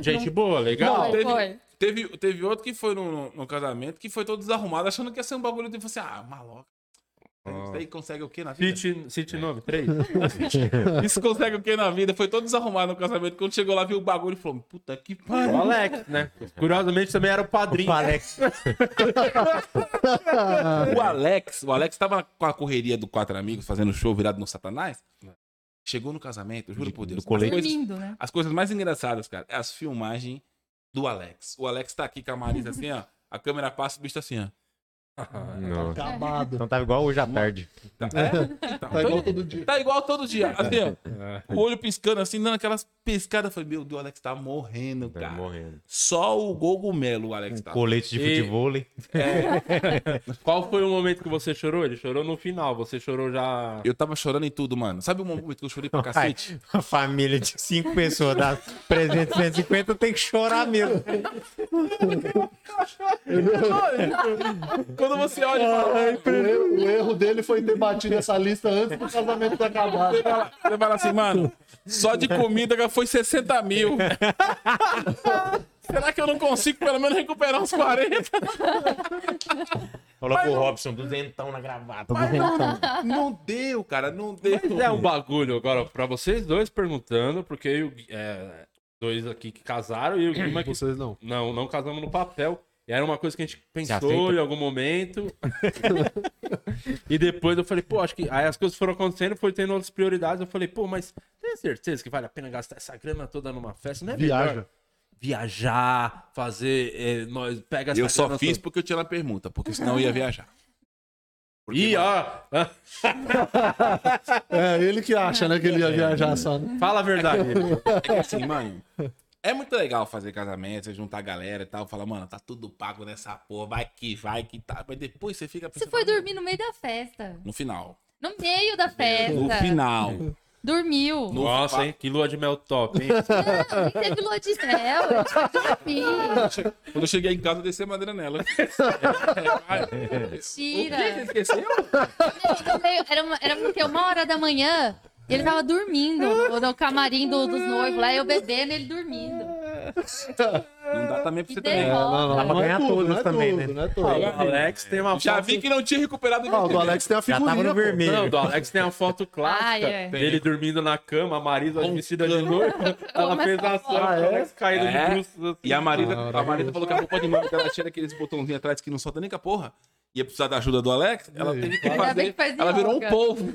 Gente boa, legal. Foi, teve, foi. Teve, teve outro que foi no, no- no casamento que foi todo desarrumado, achando que ia ser um bagulho de você, ah, maloca. Isso aí consegue o quê na vida? Cite, cite nome, três. Isso consegue o quê na vida? Foi todo desarrumado no casamento. Quando chegou lá, viu o bagulho e falou: Puta que O pariu. Alex, né? Curiosamente também era o padrinho. O Alex. O Alex, o Alex tava com a correria do Quatro Amigos, fazendo show virado no Satanás. Chegou no casamento, eu juro por Deus. do colete. As coisas, Dormindo, né? as coisas mais engraçadas, cara, é as filmagens do Alex. O Alex tá aqui com a Marisa assim, ó. A câmera passa, o bicho tá assim, ó. Não. Acabado. Então tava igual hoje à tarde. Tá, é? Então, Tá igual todo dia. Tá igual todo dia. Assim, ó. O olho piscando assim, dando aquelas piscadas. Eu falei, meu Deus, o Alex tá morrendo, Tá cara. morrendo. Só o Gogumelo o Alex tá. Colete de E- futebol. Qual foi o momento que você chorou? Ele chorou no final. Você chorou já. Eu tava chorando em tudo, mano. Sabe o momento que eu chorei pra Ai, cacete? a família de cinco pessoas dá presente de 150, tem que chorar mesmo. Quando você olha e fala, O erro, o erro dele foi ter batido essa lista antes do casamento ter acabado. você fala, você fala assim, mano, só de comida já foi 60 mil. Será que eu não consigo pelo menos recuperar uns 40? Falou pro Robson, duzentão na gravata. Mas duzentão. não, não deu, cara, não deu. Mas é um bagulho agora pra vocês dois perguntando, porque eu, é, dois aqui que casaram e o Guima que. Vocês não. Não, não casamos no papel. E era uma coisa que a gente pensou em algum momento. e depois eu falei, pô, acho que. Aí as coisas foram acontecendo, foi tendo outras prioridades. Eu falei, pô, mas tem certeza que vale a pena gastar essa grana toda numa festa? Não é Viaja. melhor viajar, fazer. é, nós pega essa Eu só fiz toda- porque eu tinha na pergunta, porque senão eu ia viajar. Porque, Ih, mano, ó. É, ele que acha, né, que ele ia viajar só, né? Fala a verdade. É que assim, mano. É muito legal fazer casamento, você juntar a galera e tal, falar, mano, tá tudo pago nessa porra, vai que vai que tá. Mas depois você fica Você foi dormir no meio da festa. No final. No meio da festa. No final. Dormiu. No Nossa, hein? Que lua de mel top, hein? Não, nem teve lua de mel. eu Quando eu cheguei em casa, eu desci a madeira nela. dormir. Mentira. Você esqueceu? No meio- Era, uma, era porque uma hora da manhã ele tava dormindo no, no camarim do- dos noivos lá, eu bebendo ele dormindo. Não dá também pra você também. Não, não, Dá pra é ganhar tudo, todas é também, tudo, né? não é tudo. O Alex tem uma Já foto. vi que não tinha recuperado Ah, o do Alex tem a Já tava figurinha, no vermelho. Não, do Alex tem a foto clássica Ah, é. dele dormindo na cama, a Marisa vestida de noiva. Ela fez a ação, o Alex caído É. de bruços. assim. E a Marisa, a Marisa falou que a roupa de mãe dela tinha aqueles botãozinhos atrás que não solta nem com a porra. Ia precisar da ajuda do Alex, ela teve que fazer. que Ela virou um polvo.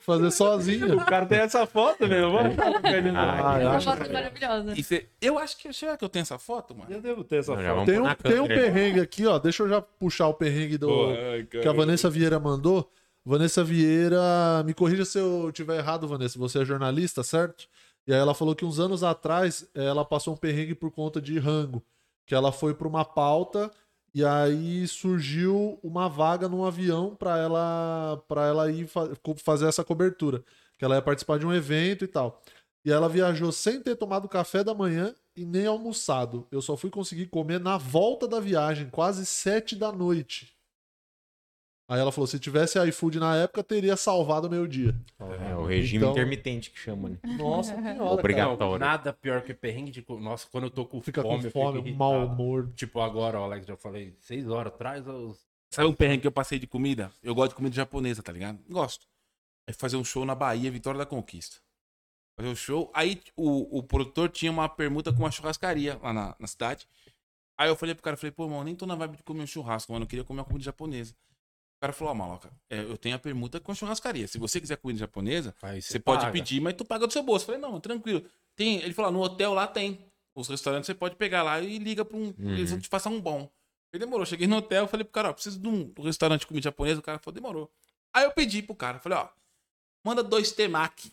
Fazer sozinho. O cara tem essa foto, meu. Vamos Ah, eu Uma acho foto maravilhosa. E cê- eu acho que. Será que eu tenho essa foto, mano? Eu devo ter essa Não, foto. Tem um, tem um perrengue aqui, ó. Deixa eu já puxar o perrengue do, Pô, ai, que a. Vanessa Vieira mandou. Vanessa Vieira, me corrija se eu tiver errado, Vanessa. Você é jornalista, certo? E aí ela falou que uns anos atrás ela passou um perrengue por conta de rango. Que ela foi para uma pauta e aí surgiu uma vaga num avião para ela para ela ir fa- fazer essa cobertura. Que ela ia participar de um evento e tal. E ela viajou sem ter tomado café da manhã e nem almoçado. Eu só fui conseguir comer na volta da viagem, quase sete da noite. Aí ela falou: se tivesse iFood na época, teria salvado o meu dia. É o regime Então- intermitente que chama, né? Nossa senhora. Obrigatório. Não, nada pior que perrengue de. Nossa, quando eu tô com Fica fome, com eu fome, mau humor. Tipo, agora, ó, Alex, já falei, seis horas atrás, eu... Sabe um perrengue que eu passei de comida? Eu gosto de comida japonesa, tá ligado? Gosto. Aí fazer um show na Bahia, Vitória da Conquista. Fazer um show. Aí o, o produtor tinha uma permuta com uma churrascaria lá na, na cidade. Aí eu falei pro cara, falei, pô, irmão, nem tô na vibe de comer um churrasco, mano. Eu queria comer uma comida japonesa. O cara falou, ó, maloca, é, eu tenho a permuta com a churrascaria. Se você quiser comida japonesa, Aí você pode pedir, mas tu paga do seu bolso. Eu falei, não, tranquilo. Tem, ele falou, no hotel lá tem. Os restaurantes você pode pegar lá e liga pra um. Eles vão te passar um bom. Ele demorou. Cheguei no hotel, falei pro cara, ó, preciso de um restaurante de comida japonesa. O cara falou, demorou. Aí eu pedi pro cara, falei, ó, manda dois temaki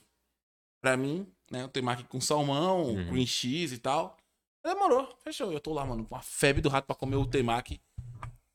pra mim, né? Um temaki com salmão, Uhum. cream cheese e tal. Demorou, fechou. Eu tô lá, mano, com a febre do rato pra comer o temaki.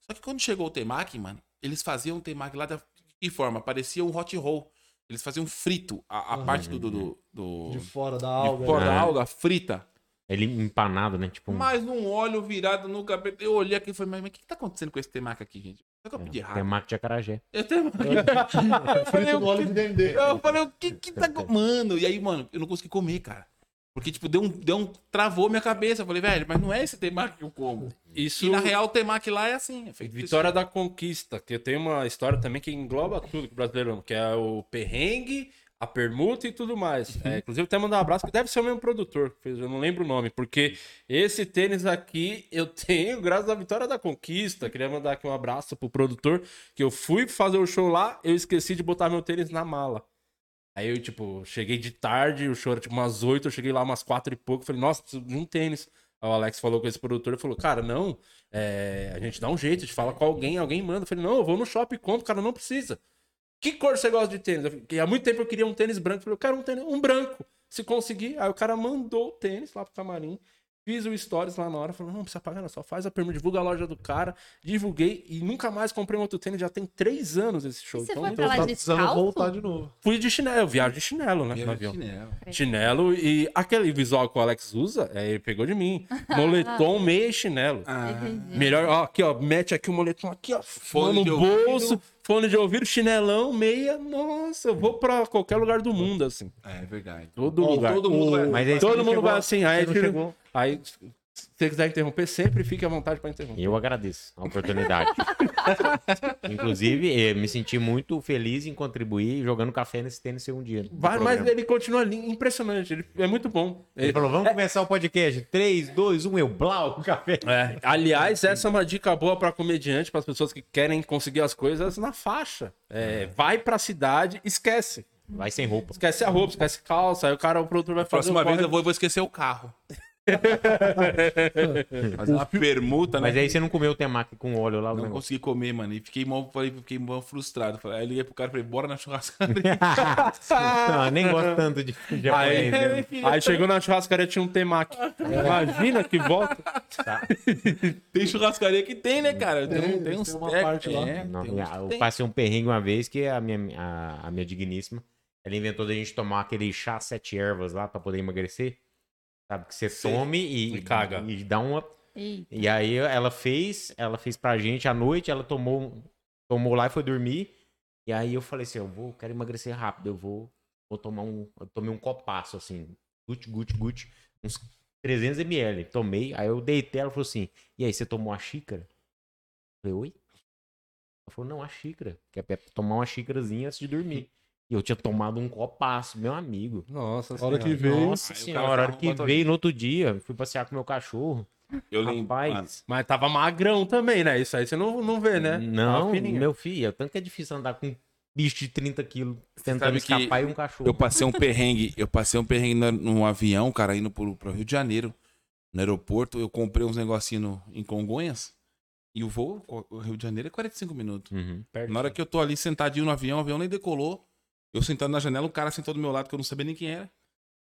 Só que quando chegou o temaki, mano, eles faziam o temaki lá da que forma? Parecia um hot roll. Eles faziam frito, a, a Aham. parte do, do, do, do- De fora da de alga. fora né? da É. alga frita. Ele empanado, né? Tipo um... Mas num óleo virado no cabelo. Eu olhei aqui e falei, mas o que, que tá acontecendo com esse temaki aqui, gente? Será que eu pedi errado? temaki de acarajé. Eu temaki. Eu falei, Frito no o óleo que- de dendê. eu falei, o que que tá. Mano, e aí, mano, eu não consegui comer, cara. Porque, tipo, deu um, deu um. Travou minha cabeça. Eu falei, velho, mas não é esse temaki que eu como. Isso... E na real, o temaki lá é assim. É feito Vitória da Conquista, que tem uma história também que engloba tudo que o brasileiro ama, que é o perrengue, a permuta e tudo mais. É, inclusive, até mandar um abraço, que deve ser o mesmo produtor, eu não lembro o nome, porque esse tênis aqui eu tenho graças à Vitória da Conquista. Queria mandar aqui um abraço pro produtor, que eu fui fazer o show lá, eu esqueci de botar meu tênis na mala. Aí eu, tipo, cheguei de tarde, o show era tipo umas 8, eu cheguei lá umas 4 e pouco, falei, nossa, preciso de um tênis. Aí o Alex falou com esse produtor e falou, cara, não, é, a gente dá um jeito, a gente fala com alguém, alguém manda. Eu falei, não, eu vou no shopping e compro, cara, não precisa. Que cor você gosta de tênis? Eu falei, "Que há muito tempo eu queria um tênis branco. Eu falei, eu quero um tênis, um branco. Se conseguir, aí o cara mandou o tênis lá pro camarim. Fiz o stories lá na hora, falou, não, precisa pagar, não, só faz a permuta, divulga a loja do cara, divulguei e nunca mais comprei um outro tênis, já tem três anos esse show. E você Então, foi eu pra lá Tá de precisando voltar de novo. fui de chinelo, eu viajo de chinelo, né, no avião. Chinelo. Chinelo e aquele visual que o Alex usa, é, ele pegou de mim. Moletom, meia e chinelo. Entendi. Melhor, ó, aqui, ó, mete aqui o moletom aqui, ó, Fone no de bolso, ouvido. fone de ouvido, chinelão, meia. Nossa, eu vou pra qualquer lugar do mundo, assim. É verdade. Todo Ó, lugar. Todo mundo vai. Mas Todo mundo chegou- vai assim, aí, chegou. Aí se você quiser interromper, sempre fique à vontade pra interromper. Eu agradeço a oportunidade. Inclusive, eh, me senti muito feliz em contribuir jogando café nesse tênis um dia. Vai, mas ele continua ali, impressionante, ele é muito bom. Ele falou, vamos começar o podcast. 3, 2, 1, eu, blau, o café. É, aliás, essa é uma dica boa pra comediante, para as pessoas que querem conseguir as coisas na faixa. É, vai pra cidade, esquece. Vai sem roupa. Esquece a roupa, esquece calça, aí o cara, o produtor vai fazer Próxima vez corre- eu vou, eu vou esquecer o carro. Fazer uma permuta, né? Mas aí você não comeu o temaki com óleo lá? Não negócio? consegui comer, mano. E fiquei mal, falei, fiquei mal frustrado. Falei, aí eu liguei pro cara e falei, bora na churrascaria. não, nem gosto tanto de de Aí, né? aí chegou na churrascaria, tinha um temaki. Imagina que volta. tem churrascaria que tem, né, cara? Tem, Tem, tem uns tem uma parte lá. é, Não, tem uns- eu tem. passei um perrengue uma vez que a minha, a, a minha digníssima, ela inventou da gente tomar aquele chá sete ervas lá pra poder emagrecer. Sabe? Que você tome e, E caga. e dá uma. Eita. E aí ela fez, ela fez pra gente à noite, ela tomou, tomou lá e foi dormir. E aí eu falei assim, eu vou, quero emagrecer rápido, eu vou, vou tomar um, eu tomei um copaço assim, guti, guti, guti, uns 300 ml, tomei, aí eu deitei, ela falou assim, e aí, você tomou a xícara? Eu falei, oi? Ela falou, não, a xícara, que é pra tomar uma xícarazinha antes de dormir. E eu tinha tomado um copaço, meu amigo. Nossa A hora que Senhora. veio. Nossa senhora, a hora que veio no outro dia, fui passear com meu cachorro. Eu lembro. Mas tava magrão também, né? Isso aí você não, não vê, né? Não, meu filho, é tanto que é difícil andar com bicho de 30 quilos tentando escapar e um cachorro. Eu passei um perrengue, eu passei um perrengue no, num avião, cara, indo pro, pro Rio de Janeiro, no aeroporto. Eu comprei uns negocinhos no- em Congonhas. E o voo, o Rio de Janeiro, é 45 minutos. Uhum. Na hora que eu tô ali sentadinho no avião, o avião nem decolou. Eu sentado na janela, um cara sentou do meu lado que eu não sabia nem quem era.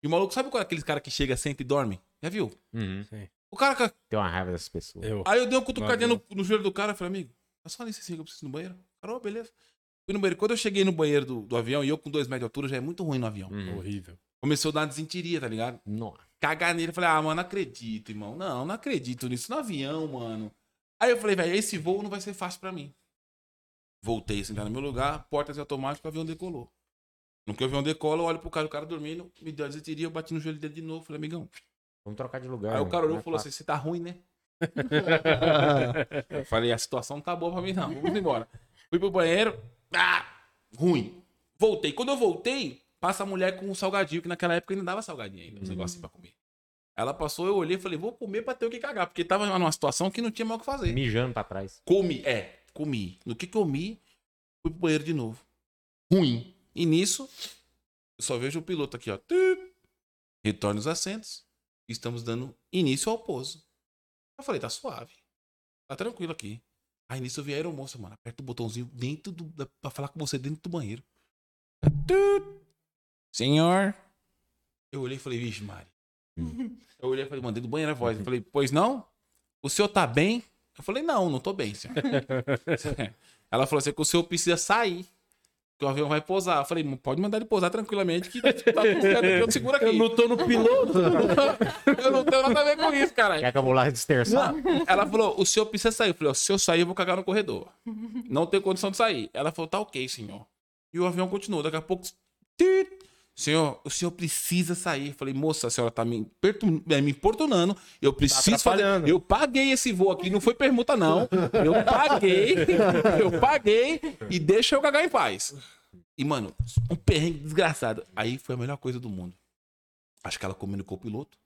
E o maluco, sabe qual é aqueles cara que chega, senta e dorme? Já viu? Uhum. O cara. que- Tem uma raiva dessas pessoas. Eu. Aí eu dei um cutucadinha Não, no, no joelho do cara e falei, amigo, é só licença que eu preciso ir no banheiro. Cara, ô, beleza. Fui no banheiro. Quando eu cheguei no banheiro do, do avião, e eu com dois metros de altura, já é muito ruim no avião. Uhum. Horrível. Começou a dar uma desentiria, tá ligado? Nossa. Cagar nele. Falei, ah, mano, não acredito, irmão. Não, não acredito nisso. No avião, mano. Aí eu falei, velho, esse voo não vai ser fácil pra mim. Voltei, sentar no meu lugar, portas automáticas, o avião decolou. No que o avião decola, eu olho pro cara, o cara dormindo, me deu a desentiria, eu bati no joelho dele de novo. Falei, amigão. Vamos trocar de lugar. Aí o né? cara olhou e é falou fácil. assim: você tá ruim, né? eu falei, a situação não tá boa pra mim, não. Vamos embora. Fui pro banheiro. Ah, ruim. Voltei. Quando eu voltei, passa a mulher com um salgadinho, que naquela época ainda dava salgadinho ainda, uns negocinhos pra comer. Ela passou, eu olhei e falei, vou comer pra ter o que cagar, porque tava numa situação que não tinha mais o que fazer. Mijando pra trás. Comi, é, comi. No que comi, fui pro banheiro de novo. Ruim. E nisso, eu só vejo o piloto aqui, ó. Tup. Retorne os assentos. Estamos dando início ao pouso. Eu falei, tá suave. Tá tranquilo aqui. Aí nisso eu vi a aeromoça, mano. Aperta o botãozinho dentro do. Da, pra falar com você dentro do banheiro. Senhor. Eu olhei e falei, vixe, Mari. Eu olhei e falei, mandei do banheiro a voz. Eu falei, pois não? O senhor tá bem? Eu falei, não, não tô bem, senhor. Ela falou assim, que o senhor precisa sair. Que o avião vai pousar. Eu falei, pode mandar ele pousar tranquilamente, que tá eu seguro aqui. Eu não tô no piloto. Eu não tenho nada a ver com isso, caralho. Quer que eu vou lá desterçar? Ela falou, o senhor precisa sair. Eu falei, ó, se eu sair, eu vou cagar no corredor. Não tenho condição de sair. Ela falou, tá ok, senhor. E o avião continuou. Daqui a pouco. tit. Senhor, o senhor precisa sair. Eu falei, moça, a senhora tá me, é, me importunando. Eu preciso fazer. atrapalhando. Eu paguei esse voo aqui, não foi permuta, não. Eu paguei, eu paguei e deixa eu cagar em paz. E, mano, um perrengue desgraçado. Aí foi a melhor coisa do mundo. Acho que ela comunicou o piloto.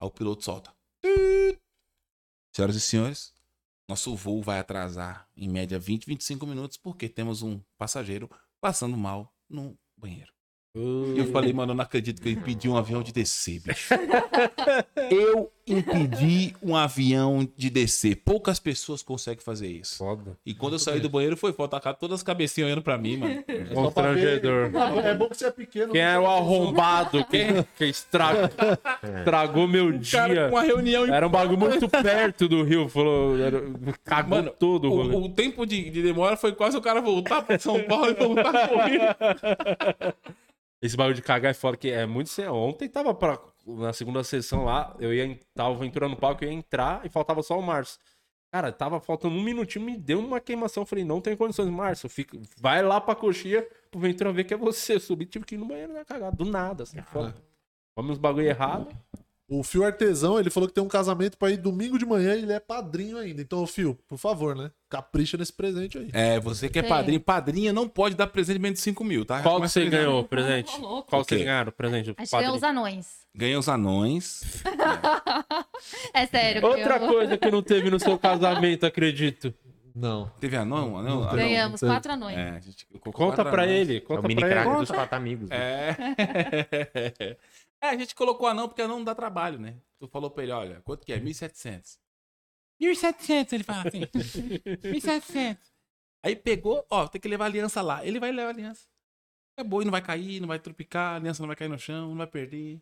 Aí o piloto solta. Senhoras e senhores, nosso voo vai atrasar em média 20, 25 minutos porque temos um passageiro passando mal no banheiro. E eu falei, mano, eu não acredito que eu impedi um avião de descer, bicho. eu impedi um avião de descer. Poucas pessoas conseguem fazer isso. Foda. E quando eu saí do banheiro, foi foto, cara, todas as cabecinhas olhando pra mim, mano. Constrangedor. Não, é bom que você é pequeno. Quem é o arrombado que, que estragou, estragou meu Cara, dia? com uma reunião em Era um bagulho muito perto do Rio. Falou, era, cagou Mano, todo o o, o tempo de, de demora foi quase o cara voltar pra São Paulo e voltar correndo. Esse bagulho de cagar é foda, que é muito sério. Ontem tava pra, na segunda sessão lá, eu ia, tava entrando no palco, eu ia entrar e faltava só o Márcio. Cara, tava faltando um minutinho, me deu uma queimação. Falei, não tem condições, Márcio, fica, vai lá pra coxinha pro Ventura ver que é você. Eu subi, tive que ir no banheiro na cagada, do nada, assim, foda. Come uns bagulho errado. O Fio Artesão, ele falou que tem um casamento pra ir domingo de manhã e ele é padrinho ainda. Então, Fio, por favor, né? Capricha nesse presente aí. É, você que é Sim. padrinho, padrinha não pode dar presente menos de 5 mil, tá? Qual que você avisando. ganhou, presente? Ô, louco. Qual O quê? vocês ganharam, presente? A gente padrinho? ganhou os anões. Ganhei os anões. É sério. Outra ganhamos- coisa que não teve no seu casamento, acredito. Não. Teve anão? anão. Ganhamos Não, quatro anões. É, a gente Conta quatro pra anões. ele, É conta o mini pra crack ele. dos quatro amigos. né? É. é, a gente colocou anão porque anão não dá trabalho, né? Tu falou pra ele, olha, quanto que é? 1.700. 1.700, ele fala assim. 1.700. Aí pegou, ó, tem que levar a aliança lá. Ele vai levar a aliança. É boa e não vai cair, não vai tropicar, a aliança não vai cair no chão, não vai perder.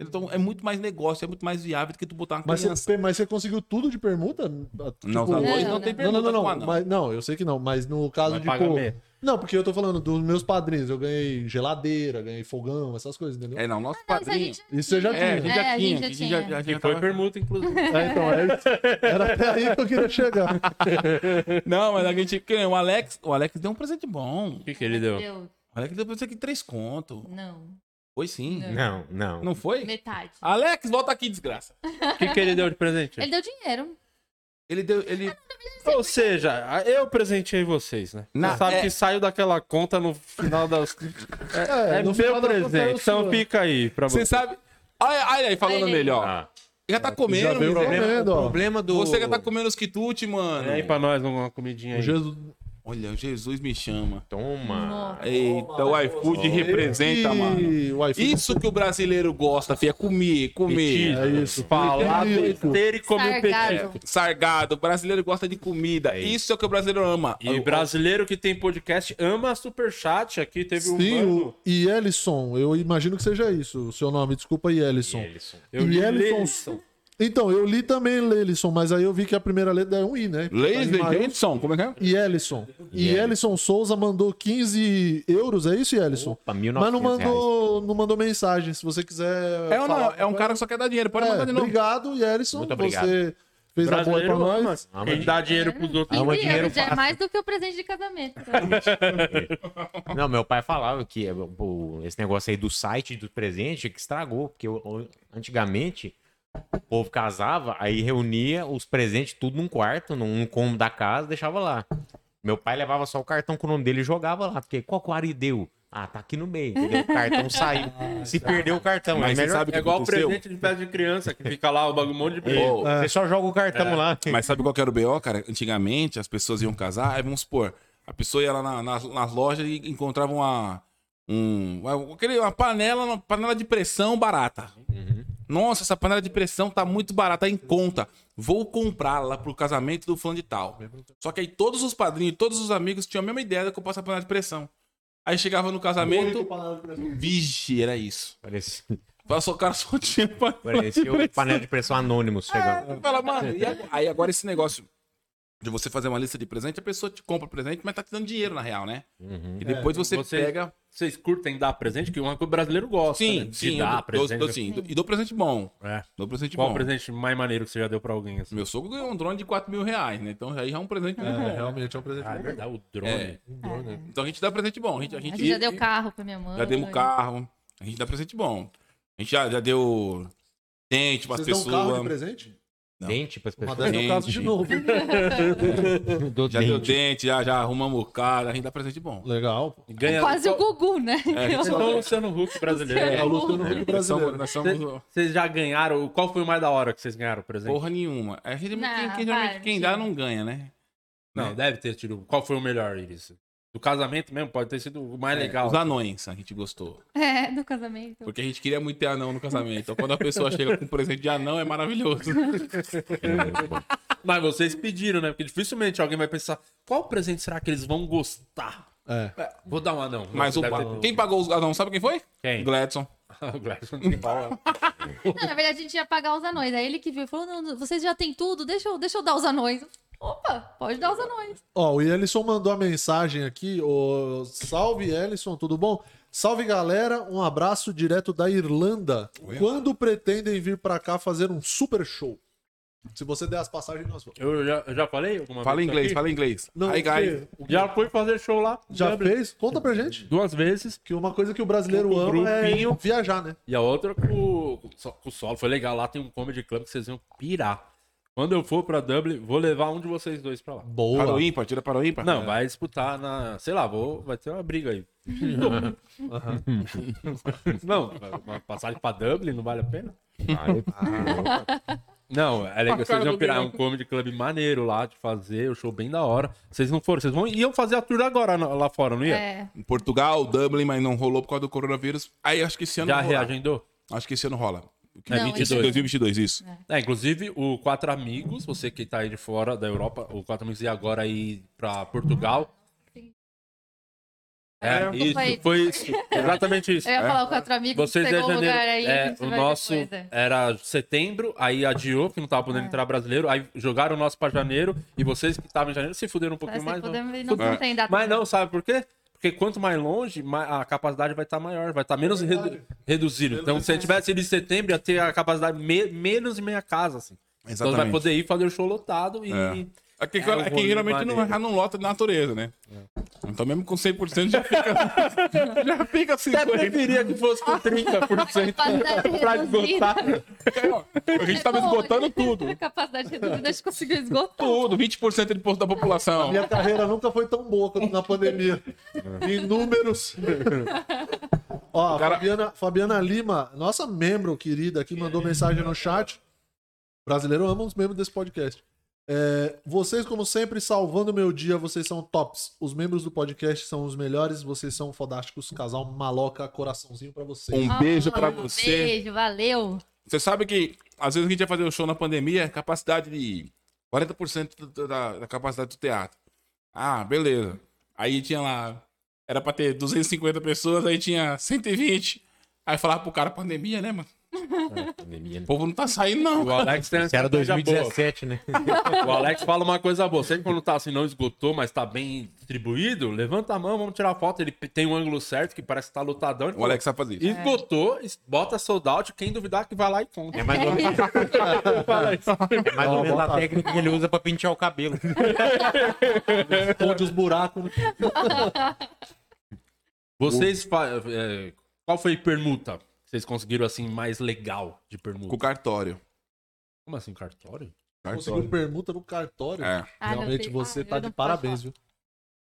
Então é muito mais negócio, é muito mais viável do que tu botar uma Mas criança. você, mas você conseguiu tudo de permuta? Não, Tipo, os anões Não, não, tem não. pergunta Não, não, não, não. Mas, não, eu sei que não. Mas no caso Vai de. pagar pô, mesmo. Não, porque eu tô falando dos meus padrinhos. Eu ganhei geladeira, ganhei fogão, essas coisas, entendeu? É, não, nosso Não, isso a padrinho. gente- Isso você já É, a tinha. gente É, já a tinha. gente já a gente tinha. já- já Que foi tava- permuta, inclusive. É, então, é- era até aí que eu queria chegar. Não, mas a gente. que nem O Alex, o Alex deu um presente bom. O que, que ele deu? Deu. O Alex deu um presente de três conto. Não. Foi sim. Não, não. Não foi? Metade. Alex, volta aqui, desgraça. O que, que ele deu de presente? Ele deu dinheiro. Ele deu. Ele... Ou seja, eu presenteei vocês, né? Na- Você sabe é- que saiu daquela conta no final das. É, é no meu é presente. o Então fica aí pra Você você. sabe. Olha, olha aí, falando aí. melhor. Ah, Já tá Já comendo, veio miséria. comendo, o ó. problema do. Você já tá comendo os quitutes, mano. E aí pra nós uma comidinha O aí. Jesus... Olha, Jesus me chama. Toma. Eita, o iFood representa, mano. E o iFood Isso que o brasileiro gosta, filho, é comer, comer. É isso. Falar besteira e comer petisco. Sargado. Sargado, o brasileiro gosta de comida. Isso é o que o brasileiro ama. E brasileiro que tem podcast ama superchat. Aqui teve um Sim, mano. o Ielison, eu imagino que seja isso o seu nome. Desculpa, Ielison. Ellison. Eu. Lelisson. Então, eu li também Lelison, mas aí eu vi que a primeira letra é um I, né? Edson, como é que é? Ielison. E Ielison Souza mandou 15 euros, é isso, Ielison? Opa, Mas 1.900 não mandou, não mandou mensagem. Se você quiser. É, um- falar- é um cara que só quer dar dinheiro, pode É, mandar de novo. Obrigado, Ielison. Muito obrigado. Você fez a boa pra nós. Ama Quem dá dinheiro pros outros. Ama 15 dinheiro é fácil. mais do que o presente de casamento. Não, meu pai falava que é, esse negócio aí do site do presente que estragou, porque antigamente o povo casava, aí reunia os presentes tudo num quarto, num cômodo da casa, deixava lá. Meu pai levava só o cartão com o nome dele e jogava lá, porque qual que o Ari deu? Ah, tá aqui no meio, entendeu? O cartão saiu. Se perdeu o cartão, Mas é melhor... sabe o que É igual aconteceu? presente de festa de criança, que fica lá o bagulho, um monte de presente. Ô, Você só joga o cartão lá. Mas sabe qual que era o BO, cara? Antigamente as pessoas iam casar, aí vamos supor, a pessoa ia lá na- nas, nas lojas e encontrava uma. Um, uma, panela, uma panela de pressão barata. Nossa, essa panela de pressão tá muito barata, tá em conta. Vou comprar lá pro casamento do fulano de tal. Só que aí todos os padrinhos, todos os amigos tinham a mesma ideia de comprar essa panela de pressão. Aí chegava no casamento, vixe, era isso. Parecia, Passou o cara só tinha panela de parecia o panela de pressão anônimos chegando. Fala, mano, e agora, aí agora esse negócio de você fazer uma lista de presente, a pessoa te compra presente, mas tá te dando dinheiro na real, né? E depois você, Você- pega. Vocês curtem dar presente, que é uma coisa que o brasileiro gosta. Sim, né? Sim, dou, presente. dou, sim, e dou presente bom. É. Dou presente Qual bom. o presente mais maneiro que você já deu pra alguém? Assim? Meu sogro ganhou um drone de 4 mil reais, né? Então aí já é um presente É, bom. realmente é um presente. Ah, é bom. verdade, o drone. É. Então a gente dá presente bom. A gente, a A gente, gente já deu carro pra minha mãe. já demos carro. A gente dá presente bom. A gente já, já deu dente pras Vocês dão um carro de presente? Não. Dente pras Uma pessoas. dessa é caso de novo. Do Já deu dente. dente, já, já arrumamos o carro. A gente dá presente bom. Legal. pô. Ganha... Quase o Gugu, né? É, Vocês são o Luciano Huck brasileiro. É o Luciano Huck Nós brasileiro. somos, nós somos Vocês já ganharam? Qual foi o mais da hora que vocês ganharam, por exemplo? porra nenhuma. A gente, Não, quem, quem, geralmente para, quem dá não ganha, né? Não, É. deve ter tido. Qual foi o melhor, Iris? Do casamento mesmo, pode ter sido o mais legal. Os anões a gente gostou. É, do casamento. Porque a gente queria muito ter anão no casamento. Então quando a pessoa chega com um presente de anão é maravilhoso. Mas vocês pediram, né? Porque dificilmente alguém vai pensar, qual presente será que eles vão gostar? É. É, vou dar um anão. Mas o, ter- quem pagou os anãos, sabe quem foi? Quem? Gladson. o Gladson pau. Não, na verdade, a gente ia pagar os anões. Aí ele que viu e falou: vocês já têm tudo, deixa eu, deixa eu dar os anões. Opa, pode dar os anões. Ó, o Ellison mandou a mensagem aqui. Ô, salve, Ellison, tudo bom? Salve, galera. Um abraço direto da Irlanda. Quando pretendem vir pra cá fazer um super show? Se você der as passagens, nós vamos. Eu já, eu já falei alguma Fala inglês, aqui? fala inglês. Não, Hi, o guys. Já fui fazer show lá. Já Dublin, fez? Conta pra gente. Duas vezes. Que uma coisa que o brasileiro Com o ama é grupinho. viajar, né? E a outra com, o- com o solo. Foi legal. Lá tem um comedy club que vocês iam pirar. Quando eu for pra Dublin, vou levar um de vocês dois pra lá. Para o Boa. ímpar, tira para o ímpar. Não, vai disputar na. Sei lá, vou, vai ter uma briga aí. não, uma passagem pra Dublin não vale a pena? Não, é legal. Vocês iam pirar um comedy club maneiro lá de fazer, o show bem da hora. Vocês não foram, vocês vão, iam fazer a tour agora lá fora, não ia? É. Em Portugal, Dublin, mas não rolou por causa do coronavírus. Aí acho que esse ano Já reagendou? Acho que esse ano rola. É, Não, 22. esse- 2022, isso. É, inclusive, o Quatro Amigos, você que tá aí de fora da Europa, o Quatro Amigos ia agora ir pra Portugal. É, isso, Foi- foi isso. Exatamente isso. Eu ia É. falar o quatro amigos, Vocês pegou é um janeiro. lugar aí. é, o nosso é. era setembro, aí adiou, que não tava podendo entrar brasileiro, aí jogaram o nosso pra janeiro, e vocês que estavam em janeiro se fuderam um pouquinho mais. não. não, não tem data. Mas não, sabe por quê? Porque quanto mais longe, a capacidade vai estar maior, vai estar menos redu reduzido. Então, se tivesse ido em setembro, ia ter a capacidade me- menos de meia casa, assim. Então, Exatamente. vai poder ir fazer o show lotado e. É. Aqui, É, aqui geralmente não, já não lota de natureza, né? Então mesmo com 100% já fica, já fica Até 50%. preferia que fosse com 30% Capacidade pra esgotar. A gente tava É bom, esgotando a tudo. Capacidade reduzida, a gente conseguiu esgotar. Tudo, 20% de da população. Minha carreira nunca foi tão boa quanto na pandemia. em números. Ó, a Cara- Fabiana, Fabiana Lima, nossa membro querida aqui, mandou mensagem no chat. O brasileiro ama os membros desse podcast. É, vocês, como sempre, salvando o meu dia, vocês são tops. Os membros do podcast são os melhores, vocês são fodásticos. Casal maloca, coraçãozinho pra vocês. Um beijo pra Ah, você. Beijo, valeu. Você sabe que às vezes a gente ia fazer o show na pandemia, capacidade de 40% do- da, da capacidade do teatro. Ah, beleza. Aí tinha lá, era pra ter 250 pessoas, aí tinha 120. Aí falava pro cara, pandemia, né, mano? Pandemia. O povo não tá saindo, não. O Alex tem Isso era estratégia 2017, né? boa. O Alex fala uma coisa boa. Sempre quando tá assim, não esgotou, mas tá bem distribuído, levanta a mão, vamos tirar foto. Ele tem um ângulo certo, que parece que tá lotadão. O Alex sabe fazer isso. Esgotou, es- bota sold out. Quem duvidar que vai lá e compra. É mais ou menos, é mais ou menos a técnica que ele usa pra pentear o cabelo. Onde os buracos. né? Vocês. fa- é, qual foi a permuta vocês conseguiram assim mais legal de permuta? Com o cartório. Como assim, cartório? Conseguiu permuta no cartório. É. Ah, Realmente você Ah, tá de parabéns, viu?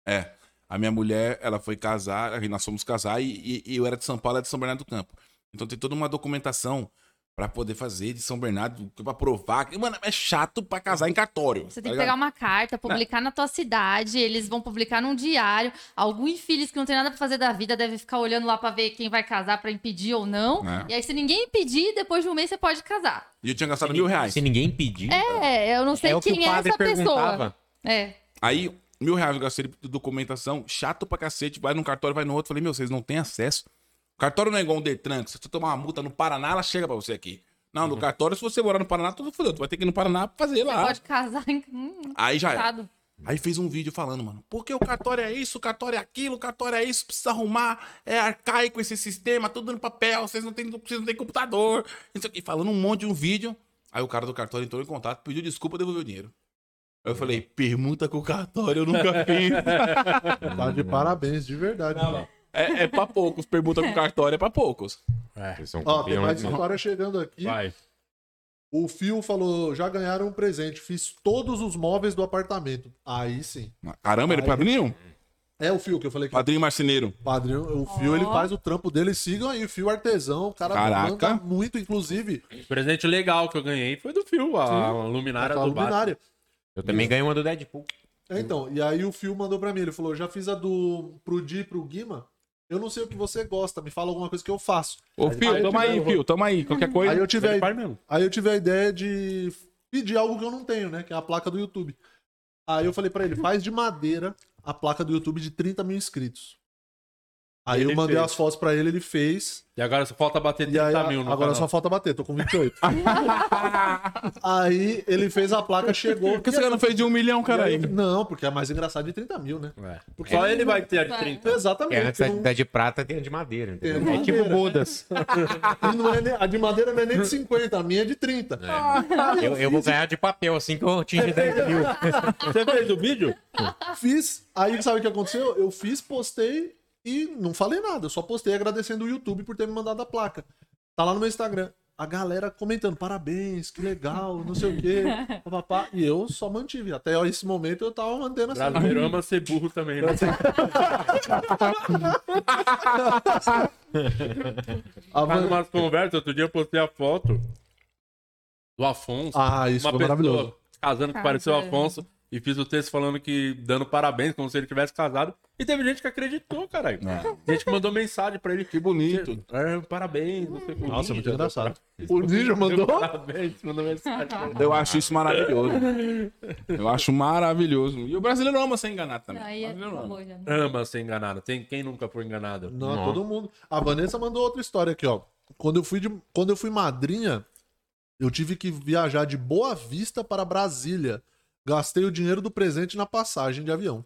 É. A minha mulher, ela foi casar, nós fomos casar e, e- e eu era de São Paulo, ela é de São Bernardo do Campo. Então tem toda uma documentação pra poder fazer de São Bernardo, pra provar. que- Mano, é chato pra casar em cartório. Você tá tem que ligado? pegar uma carta, publicar na tua cidade, eles vão publicar num diário. Algum infeliz que não tem nada pra fazer da vida deve ficar olhando lá pra ver quem vai casar pra impedir ou não. É. E aí, se ninguém impedir, depois de um mês você pode casar. E eu tinha gastado mil reais. Se ninguém pedir, É, eu não sei é o que quem o é essa pessoa. perguntava. É. Aí, mil reais eu gastei de documentação, chato pra cacete, vai num cartório, vai no outro. Falei, meu, vocês não têm acesso. O cartório não é igual um Detran, que se você tomar uma multa no Paraná, ela chega pra você aqui. Não, Uhum. no cartório, se você morar no Paraná, tudo fodeu. Tu vai ter que ir no Paraná pra fazer lá. Pode casar em. Hum, Aí já é. Aí fez um vídeo falando, mano, porque o cartório é isso, o cartório é aquilo, o cartório é isso, precisa arrumar, é arcaico esse sistema, tudo no papel, vocês não têm, vocês não têm computador, não sei o quê, falando um monte de um vídeo. Aí o cara do cartório entrou em contato, pediu desculpa, devolveu o dinheiro. Aí eu falei, permuta com o cartório, eu nunca fiz. Tá de parabéns, de verdade. É, é pra poucos, permuta com cartório é pra poucos. Vocês são Ó, tem mais né? história chegando aqui. Vai. O Fio falou: já ganharam um presente. Fiz todos os móveis do apartamento. Aí sim. Caramba, ele é Aí- padrinho? É o Fio que eu falei que Padrinho marceneiro. padrinho. O Fio ele faz o trampo dele. Sigam aí, o Fio Artesão. O cara Caraca. manda muito, inclusive. O presente legal que eu ganhei foi do Fio, a luminária a do Batman. luminária. Eu também ganhei uma do Deadpool. É, Então, e aí o Fio mandou pra mim. Ele falou: já fiz a do pro Di e pro Guima. Eu não sei o que você gosta. Me fala alguma coisa que eu faço. Ô, Fio, aí toma aí, Fio, toma aí, qualquer coisa. Aí eu tive a, faz mesmo. Aí eu tive a ideia de pedir algo que eu não tenho, né? Que é a placa do YouTube. Aí eu falei pra ele, faz de madeira a placa do YouTube de 30 mil inscritos. Aí Ele eu mandei fez. as fotos pra ele, ele fez. E agora só falta bater E aí 30 mil no agora canal. só falta bater, tô com 28. aí ele fez a placa, chegou. Por que você não fez de um milhão, cara? aí-? Não, porque é mais engraçado de 30 mil, né? É. Porque Só ele vai ter a de Vai. 30. Exatamente. É, da, não- de prata tem a de madeira, entendeu? Tem a É de tipo madeira. bodas. e não é nem- a de madeira não é nem de 50, a minha é de 30. Aí Eu, eu vou ganhar de papel assim que eu atingir 10 mil. Você fez o vídeo? Fiz. Aí sabe o que aconteceu? Eu fiz, postei e não falei nada. Eu só postei agradecendo o YouTube por ter me mandado a placa. Tá lá no meu Instagram. A galera comentando, parabéns, que legal, não sei o quê. papapá. E eu só mantive. Até esse momento eu tava mantendo essa. brasileiro ama ser burro também, né? Faz umas conversas, outro dia eu postei a foto do Afonso. Ah, isso uma foi pessoa maravilhoso. casando que Casando. pareceu o Afonso. E fiz o texto falando que, dando parabéns, como se ele tivesse casado. E teve gente que acreditou, caralho. Gente que mandou mensagem pra ele. Que bonito. É, parabéns. Não sei o que. Nossa, muito engraçado. O Ninja mandou. Parabéns, mandou mensagem. Eu acho isso maravilhoso. Eu acho maravilhoso. E o brasileiro ama ser enganado também. Aí O é ama. já. Ama ser enganado. Tem quem nunca foi enganado? Não, Não. todo mundo. A Vanessa mandou outra história aqui, ó. Quando eu fui, de... Quando eu fui madrinha, eu tive que viajar de Boa Vista para Brasília. Gastei o dinheiro do presente na passagem de avião.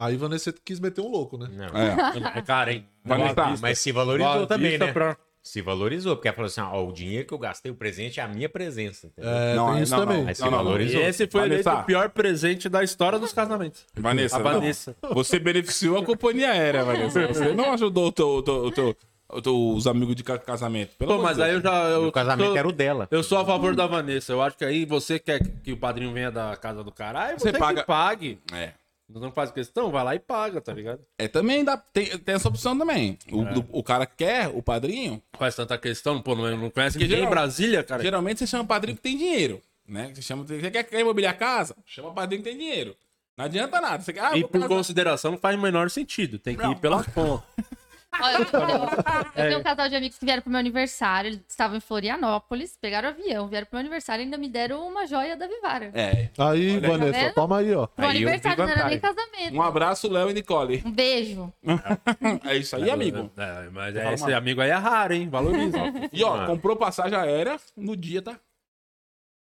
Aí Vanessa quis meter um louco, né? Não. É. É caro, hein? Vista. Mas se valorizou também, né? pra- Se valorizou, porque ela falou assim: ó, o dinheiro que eu gastei, o presente é a minha presença. entendeu? É, Não, tem é- isso não, também. não. Aí se não, não. E valorizou. esse foi Vanessa. eleito o pior presente da história dos casamentos. Vanessa, A não. Vanessa. você beneficiou a companhia aérea, Vanessa. Você não ajudou o teu, o teu- o teu- o teu- os amigos de ca- casamento. Pelo Pô, mas de aí eu Deus. já. Eu o casamento sou, era o dela. eu sou a favor da Vanessa. Eu acho que aí você quer que o padrinho venha da casa do caralho, você, Você paga- que pague. É. Não faz questão, vai lá e paga, tá ligado? É, também dá, tem, tem essa opção também. O, É. do- o cara quer o padrinho. Faz tanta questão, pô, não, não conhece Porque ninguém em geral- Brasília, cara. Geralmente você chama padrinho que tem dinheiro. né? Você chama, você quer, quer imobiliar a casa? Chama pra quem tem dinheiro. Não adianta nada. Você quer, ah, E por casar. consideração não faz o menor sentido. Tem que Não. ir pela fonte. Olha, eu, eu- eu É. tenho um casal de amigos que vieram pro meu aniversário, eles estavam em Florianópolis, pegaram o avião, vieram pro meu aniversário e ainda me deram uma joia da Vivara. É. Aí, Tá Vanessa, vendo? toma aí, ó. Pro Aí aniversário, não era nem casamento. Um abraço, Léo e Nicole. Um beijo. É isso aí, amigo. É, mas Fala, esse amigo aí é raro, hein? Valoriza. E ó, comprou passagem aérea no dia, tá?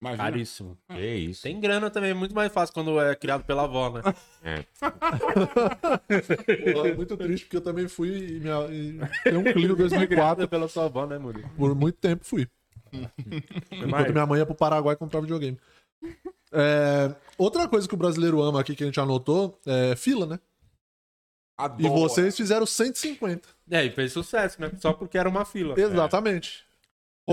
Imagina. Caríssimo. Que isso. Tem grana também, muito mais fácil quando é criado pela avó, né? É. Pô, É muito triste, porque eu também fui e, minha, e tem um Clio 2004. pela sua avó, né, Murilo? Por muito tempo fui. Enquanto minha mãe ia pro Paraguai comprar videogame. É, outra coisa que o brasileiro ama aqui, que a gente anotou, é fila, né? E Adoro. vocês fizeram 150. É, e fez sucesso, né? Só porque era uma fila. Exatamente.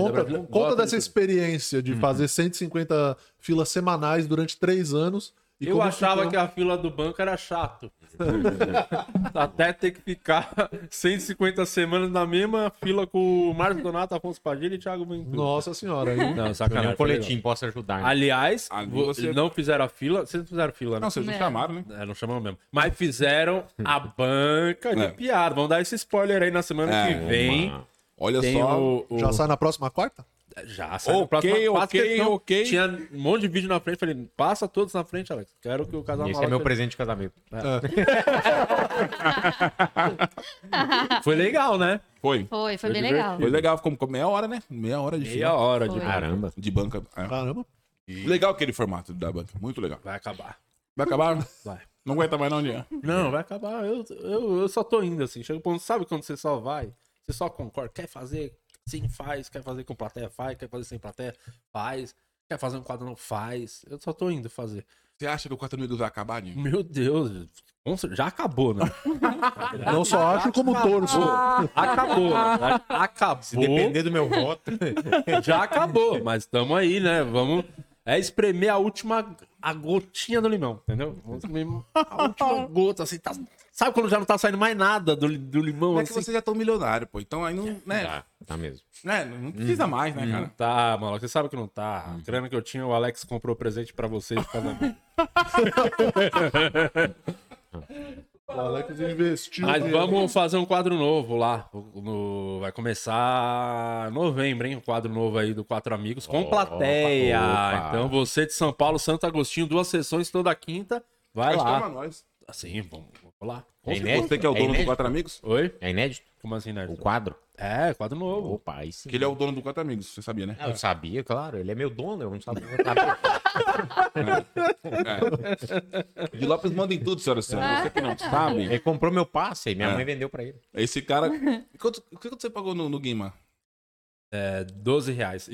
Conta, conta dessa experiência de fazer 150 filas semanais durante três anos. E Eu achava ficou- que a fila do banco era chato. Até ter que ficar 150 semanas na mesma fila com o Marcos Donato, Afonso Padilha e Thiago Ventura. Nossa senhora, hein? Não, sacanagem. um coletim, posso ajudar. né? Aliás, Ali vo- você- não fizeram a fila. Vocês não fizeram fila, né? Não, vocês não É. chamaram, né? É, não chamam mesmo. Mas fizeram a banca de É. piada. Vamos dar esse spoiler aí na semana É, que vem. Mano. Olha Tem só. o, o- Já sai na próxima quarta? Já sai no Ok, próximo- faço ok, questão. ok. Tinha um monte de vídeo na frente. Falei, passa todos na frente, Alex. Quero que o casal Esse é meu presente de casamento. Foi legal, né? Foi. Foi, foi Foi bem divertido. legal. Foi legal, ficou com meia hora, né? Meia hora de Meia fila. hora de Foi. Caramba. De banca. É. Caramba. Legal aquele formato da banca. Muito legal. Vai acabar. Vai acabar? Vai. Não aguenta mais não, Dinho. Não, vai acabar. Eu, eu, eu só tô indo assim. Chega o ponto, sabe quando você só vai? Você só concorda. Quer fazer? Sim, faz. Quer fazer com plateia? Faz. Quer fazer sem plateia? Faz. Quer fazer um quadro? Não faz. Eu só tô indo fazer. Você acha que o 4 minutos vai acabar, Dinho? Meu Deus. Já acabou, né? Não só acho como torço. Acabou. Acabou. Se depender do meu voto. Já acabou. Mas estamos aí, né? Vamos. É espremer a última. A gotinha do limão, entendeu? Vamos a última gota, assim. tá- sabe quando já não tá saindo mais nada do, do limão, Não é que assim? você já tá um milionário, pô. Então aí não. Né? Tá, tá mesmo. né? Não precisa mais, né, cara? Tá, mano, você sabe que não tá. A grana que eu tinha, o Alex comprou presente pra vocês de casamento. O Alex investiu. Mas mesmo. vamos fazer um quadro novo lá. No- vai começar novembro, hein? Um quadro novo aí do Quatro Amigos com Opa, plateia. opa. Então você de São Paulo, Santo Agostinho, duas sessões toda quinta. Vai Mas toma lá. nós. Assim, vamos, vamos lá. Com É inédito? Você que é o dono do inédito? Quatro Amigos? Oi? É inédito? Como assim, né? O quadro? É, quadro novo. Opa, aí sim. Que ele é o dono do Quatro Amigos, você sabia, né? Eu sabia, claro. Ele é meu dono, eu não sabia. É. De Lopes manda em tudo, senhora Sandra. Você que não sabe. ele comprou meu passe e minha É. mãe vendeu pra ele. Esse cara. Quanto, quanto você pagou no, no Guima? É, 12 reais.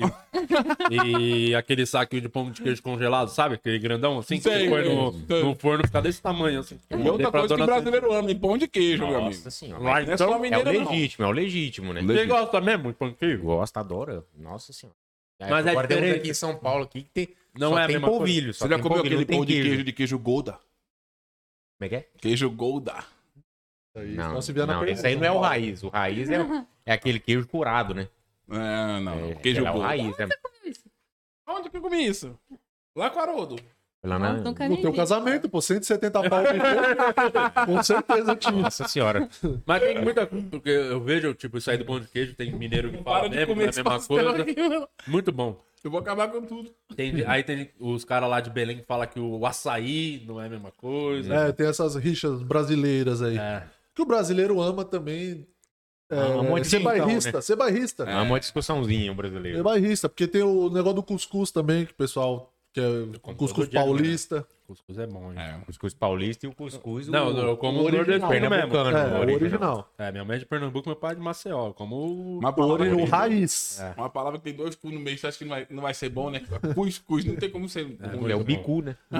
E, e aquele saquinho de pão de queijo congelado, sabe? Aquele grandão assim, que Sei, você põe no, no forno fica desse tamanho assim. E outra Pra coisa que o brasileiro ama, pão de queijo, meu amigo. Nossa senhora. Lá, Não é então, só É o mineiro, não. legítimo, é o legítimo, né? Le- Você gosta mesmo de pão de queijo? Gosta, adora. Nossa senhora. Mas Mas é agora temos diferente. aqui em São Paulo aqui que tem, Não só é a tem mesma coisa. polvilho. Só Você já comeu aquele pão de queijo. queijo de queijo Golda? Como é que é? Queijo Golda. Aí, Não, só se vier na não esse aí não é o raiz. O raiz é, é aquele queijo curado, né? É, não. É, queijo é o Golda. raiz, né? Onde que eu comi isso? Lá com Haroldo. Lá na... No teu vi. casamento, pô, 170 pau. de- Com certeza tinha. Nossa senhora. Mas tem muita coisa, porque eu vejo, tipo, isso aí do pão de queijo, tem mineiro que fala mesmo, comer é a esse mesma coisa. aqui. Muito bom. Eu vou acabar com tudo. Tem- aí tem os caras lá de Belém que falam que o açaí não é a mesma coisa. É, tem essas rixas brasileiras aí. É. Que o brasileiro ama também. É, um monte de ser então, bairrista, né? ser bairrista. É uma discussãozinha o brasileiro. É bairrista, porque tem o negócio do cuscuz também, que o pessoal que é cuscuz dia manhã. paulista. Cuscuz é bom, hein? É. O cuscuz paulista e o cuscuz. Não, o... não, eu como o original. nordestino mesmo. Pernambucano. É, o original. original. É, minha mãe é de Pernambuco, meu pai é de Maceió. Como o... Uma O, palavra, o raiz. É. uma palavra que tem dois cu no meio, você acha que não vai, não vai ser bom, né? Cuscuz, não tem como ser. ruim. É o bicu, né?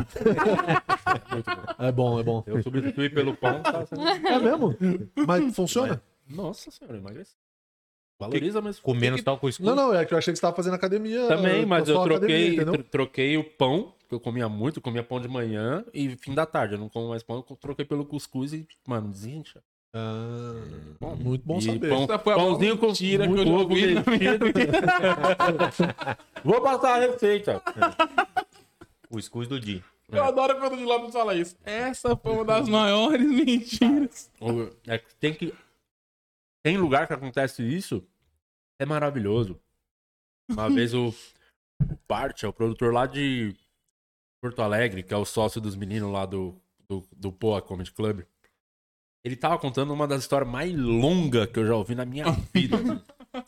É bom, é bom. Eu substituí pelo pão, tá? É mesmo? Mas funciona? Nossa senhora, emagreci. Valoriza mesmo. Comendo só o cuscuz. Não, não, é que eu achei que você tava fazendo academia. Também, mas eu academia, troquei, tro- troquei o pão, que eu comia muito, eu comia pão de manhã e fim da tarde. Eu não como mais pão, eu troquei pelo cuscuz e, mano, desincha. Ah, muito bom E saber. pão- Essa foi a pãozinho com mentira que muito eu ovo ouvi. Vou passar a receita. O escudo do Di. Eu adoro quando o de Lopes fala isso. Essa foi uma das maiores mentiras. É que tem que. Tem lugar que acontece isso. É maravilhoso. Uma vez o, o é o produtor lá de Porto Alegre, que é o sócio dos meninos lá do, do, do Poa Comedy Club. Ele tava contando uma das histórias mais longas que eu já ouvi na minha vida.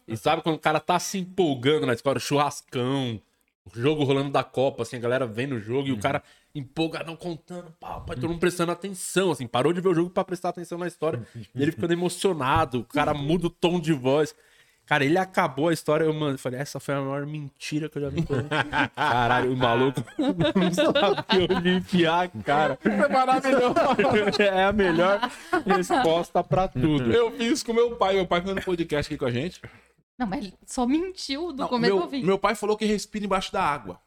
E sabe quando o cara tá se empolgando na história, churrascão, jogo rolando da Copa, assim, a galera vendo o jogo e o cara empolgadão contando, pau, pai, todo mundo prestando atenção, assim, parou de ver o jogo pra prestar atenção na história. E ele ficando emocionado, o cara muda o tom de voz. Cara, ele acabou a história, eu mano, falei, essa foi a maior mentira que eu já vi. Caralho, o maluco não sabia onde enfiar a cara. É maravilhoso. É a melhor resposta pra tudo. Eu fiz com meu pai. Meu pai foi no podcast aqui com a gente. Não, mas ele só mentiu do Não, começo meu, ao fim. meu pai falou que respira embaixo da água.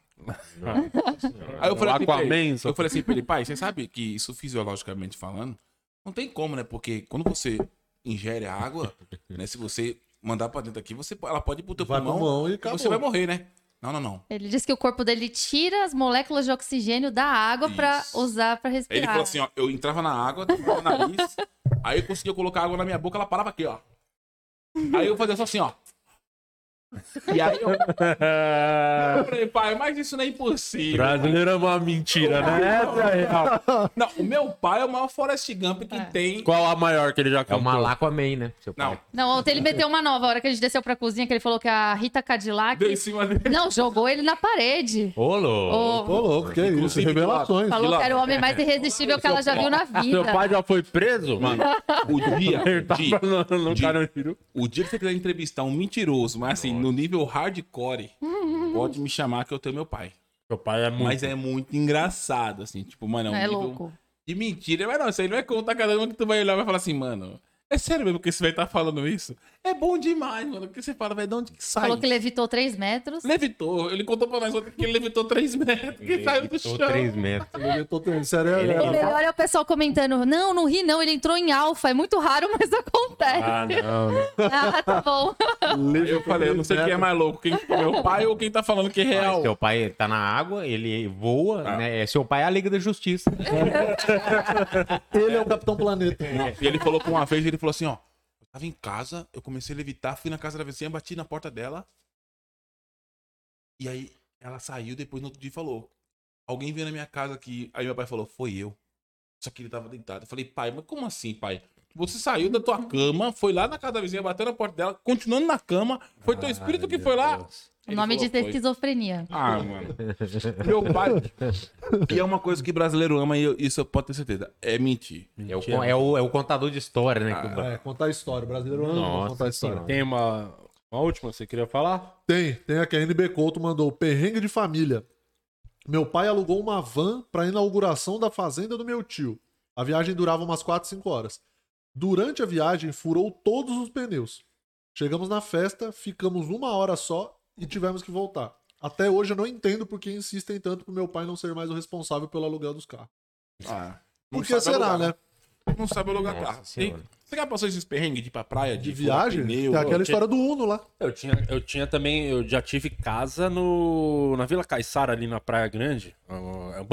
Aí eu falei, assim pra ele, eu falei assim pra ele, pai, você sabe que isso fisiologicamente falando, não tem como, né? Porque quando você ingere a água, né? Se você mandar pra dentro aqui, você, ela pode ir pro teu Vai pulmão pulmão e e acabou. você vai morrer, né? Não, não, não. Ele disse que o corpo dele tira as moléculas de oxigênio da água pra Isso. usar pra Aí respirar. ele falou assim, ó, eu entrava na água, tapava o nariz, aí eu conseguia colocar água na minha boca, ela parava aqui, ó. Aí eu fazia só assim, ó. E aí eu, eu falei, pai, mas isso não é impossível. Brasileiro é uma mentira, né? Essa é real. Não, o meu pai é o maior Forrest Gump que É. tem. Qual a maior que ele já É o? Malaco Amém, né? Seu pai. Não, Não, ontem ele meteu uma nova. A hora que a gente desceu pra cozinha, que ele falou que a Rita Cadillac... deu em cima dele. Não, jogou ele na parede. Ô, louco. Ô, Ô, louco, que isso? Inclusive, Revelações. falou que era o homem mais irresistível que ela já viu na Seu vida. pai já foi preso? Mano, o dia, Ele o tava dia, no, no Di- Carandiru. o dia que você quiser entrevistar um mentiroso, mas assim, no nível hardcore, pode me chamar que eu tenho meu pai. Seu pai é muito. Mas é muito engraçado, assim, tipo, mano, é um É nível louco. de mentira. Mas não, isso aí não é contar cada uma que tu vai olhar e vai falar assim, mano, é sério mesmo que esse velho tá falando isso? É bom demais, mano. Porque você fala, velho, de onde que sai? Falou que levitou 3 metros. Levitou. Ele contou pra nós ontem que ele levitou 3 metros, que saiu do Levitou chão. 3 metros. Tô tendo- Sério, Ele- é- O melhor é o pessoal comentando: não, não ri, não. Ele entrou em alfa. É muito raro, mas acontece. Ah, não. né? Ah, tá bom. Eu falei, eu não sei quem é mais louco, quem meu pai ou quem tá falando que é real. Mas Seu pai tá na água, ele voa, né? Seu pai é a Liga da Justiça. Ele é o Capitão Planeta. E ele falou que uma vez, ele falou assim, ó. Tava em casa, eu comecei a levitar, fui na casa da vizinha, bati na porta dela. E aí ela saiu, depois no outro dia falou. Alguém veio na minha casa aqui. Aí meu pai falou, foi eu. Só que ele tava deitado. Eu falei, pai, mas como assim, pai? Você saiu da tua cama, foi lá na casa da vizinha, bateu na porta dela, continuando na cama. Foi teu espírito que foi lá. O nome falou, disso é esquizofrenia. Ah, mano. Meu pai. E é uma coisa que brasileiro ama, e eu- isso eu posso ter certeza. É mentir. É o, é o, é o contador de história, né? que Bra- É, contar a história. O brasileiro ama Nossa contar a história. Tem uma, uma última que você queria falar? Tem, tem aqui. A NB Couto mandou perrengue de família. Meu pai alugou uma van pra inauguração da fazenda do meu tio. A viagem durava umas 4, 5 horas. Durante a viagem, furou todos os pneus. Chegamos na festa, ficamos uma hora só e tivemos que voltar. Até hoje eu não entendo por que insistem tanto pro meu pai não ser mais o responsável pelo aluguel dos carros. Ah, Por que será, né? Não sabe alugar Nossa carro. Senhora. Você já passou esses perrengues de ir pra praia? De furar viagem? pneu? Tem aquela história do Uno lá. Eu tinha, eu tinha também, eu já tive casa no, na Vila Caiçara, ali na Praia Grande. Um, um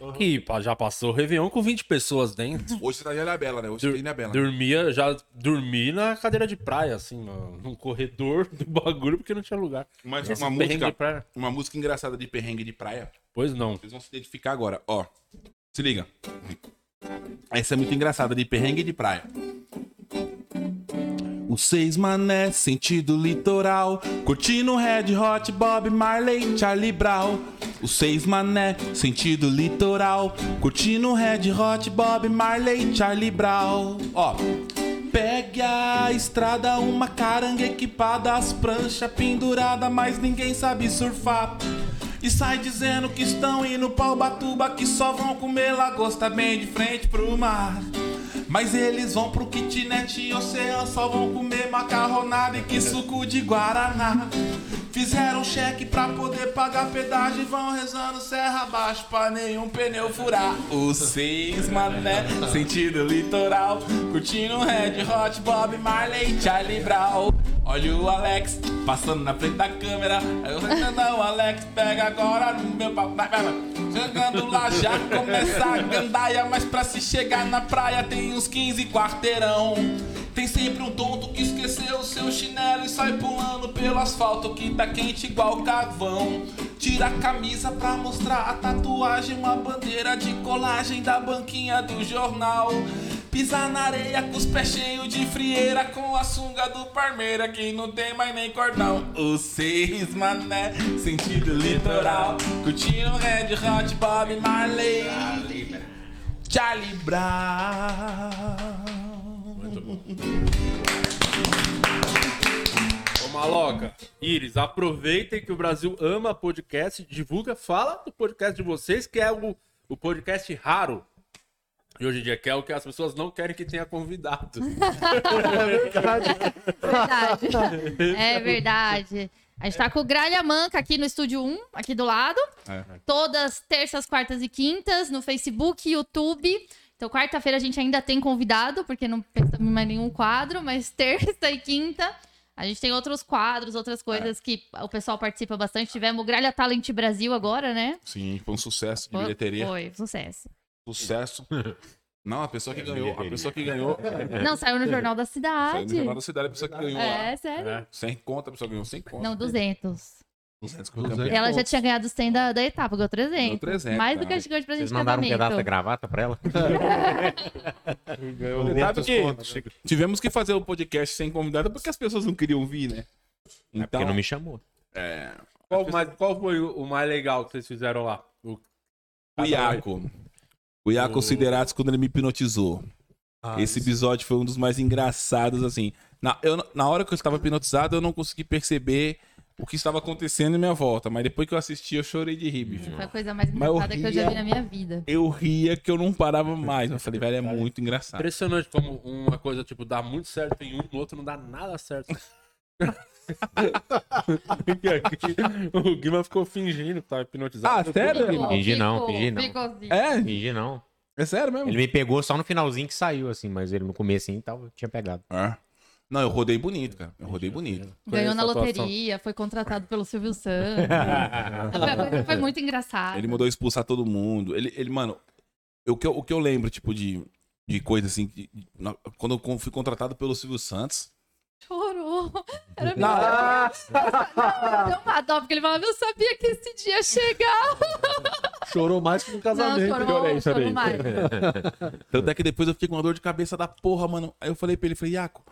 bangalôzinho que já passou o Réveillon com 20 pessoas dentro. Hoje você tá em Ilhabela, né? Hoje você Dur- tá em Ilhabela. dormia, já dormi na cadeira de praia, assim, no, num corredor do bagulho, porque não tinha lugar. Mas Esse uma música, uma música engraçada de perrengue de praia. Pois não. Vocês vão se identificar agora. Ó, se liga. Essa é muito engraçada de perrengue de praia. Os seis mané, sentido litoral. Curtindo Red Hot, Bob Marley, Charlie Brown. Os seis mané, sentido litoral. Curtindo Red Hot, Bob Marley, Charlie Brown. Ó. Pegue a estrada, uma caranga equipada, as pranchas penduradas, mas ninguém sabe surfar. E sai dizendo que estão indo pra Ubatuba, que só vão comer lagosta bem de frente pro mar. Mas eles vão pro kitnet oceano, só vão comer macarronada e que suco de guaraná. Fizeram cheque pra poder pagar pedágio e vão rezando serra abaixo pra nenhum pneu furar. Os seis mané, sentido litoral, curtindo Red Hot, Bob Marley, Charlie Brown. Olha o Alex passando na frente da câmera. Aí eu não, Alex, pega agora no meu vai. Chegando lá já começa a gandaia, mas pra se chegar na praia tem uns 15 quarteirão. Tem sempre um tonto que esqueceu o seu chinelo e sai pulando pelo asfalto que tá quente igual carvão. Tira a camisa pra mostrar a tatuagem, uma bandeira de colagem da banquinha do jornal. Pisar na areia com os pés cheios de frieira Com a sunga do Parmeira que não tem mais nem cordão Os seis mané, sentido litoral Curtindo Red Hot, Bob Marley Charlie Brown Ô, Maloca, Iris, aproveitem que o Brasil ama podcast, divulga, fala do podcast de vocês, que é o, o podcast raro. E hoje em dia, que é o que as pessoas não querem que tenha convidado. Verdade. É verdade. A gente tá com o Gralha Manca aqui no Estúdio 1, aqui do lado. Todas terças, quartas e quintas, no Facebook, YouTube. Então, quarta-feira a gente ainda tem convidado, porque não pensamos em mais nenhum quadro, mas terça e quinta. A gente tem outros quadros, outras coisas que o pessoal participa bastante. Tivemos o Gralha Talent Brasil agora, né? Sim, foi um sucesso de Foi, bilheteria Foi, sucesso. Sucesso Não, a pessoa que ganhou, a pessoa que ganhou Não, saiu no Jornal da Saiu no Cidade. Jornal da Cidade, a pessoa que ganhou lá É, sério. 100 conto, a pessoa ganhou 100 conto Não, 200. 200 conto. 200. Ela já tinha ganhado 100 da, da etapa, ganhou 300. Ganhou 300, Mais do que a gente ganhou de presente Vocês mandaram um pedaço da gravata pra ela? Ganhou Sabe que contos. tivemos que fazer o podcast sem convidado porque as pessoas não queriam vir, né? É Então, porque não me chamou. é, Qual, mais- qual foi o, o mais legal que vocês fizeram lá? O, o Iaco. O Iaco O- Sideratos quando ele me hipnotizou. Ah, Esse episódio foi um dos mais engraçados, assim. Na, eu, na hora que eu estava hipnotizado, eu não consegui perceber o que estava acontecendo em minha volta. Mas depois que eu assisti, eu chorei de rir, bicho. Foi a coisa mais Mas eu engraçada que eu já ria. vi na minha vida. Eu ria que eu não parava mais. Eu falei, velho, é muito engraçado. impressionante como uma coisa, tipo, dá muito certo em um, no outro não dá nada certo. E o Guima ficou fingindo que tava hipnotizado. Ah, sério? Ficou, Fingi não, ficou, fingi não. ficou assim. É? Fingi não. É sério mesmo? Ele me pegou só no finalzinho que saiu, assim, mas ele no comecinho tava, tinha pegado. É. Não, eu rodei bonito, cara. Eu rodei bonito. Ganhou na loteria, foi contratado pelo Silvio Santos. foi, foi muito engraçado. Ele mandou expulsar todo mundo. Ele, ele mano, o que eu, o que eu lembro, tipo, de, de coisa assim, de- de- na- quando eu fui contratado pelo Silvio Santos. Chorou. Era Não, Deu uma dó, porque ele falava, eu sabia que esse dia ia chegar. Chorou mais que no Não, casamento. chorou, chorei, chorei. chorou mais. Tanto é que depois eu fiquei com uma dor de cabeça da porra, mano. Aí eu falei pra ele, falei, Iaco,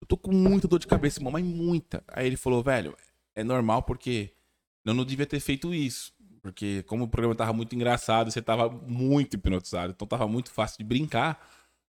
eu tô com muita dor de cabeça, irmão, mas muita. Aí ele falou, velho, é normal porque eu não devia ter feito isso. Porque como o programa tava muito engraçado, você tava muito hipnotizado, então tava muito fácil de brincar,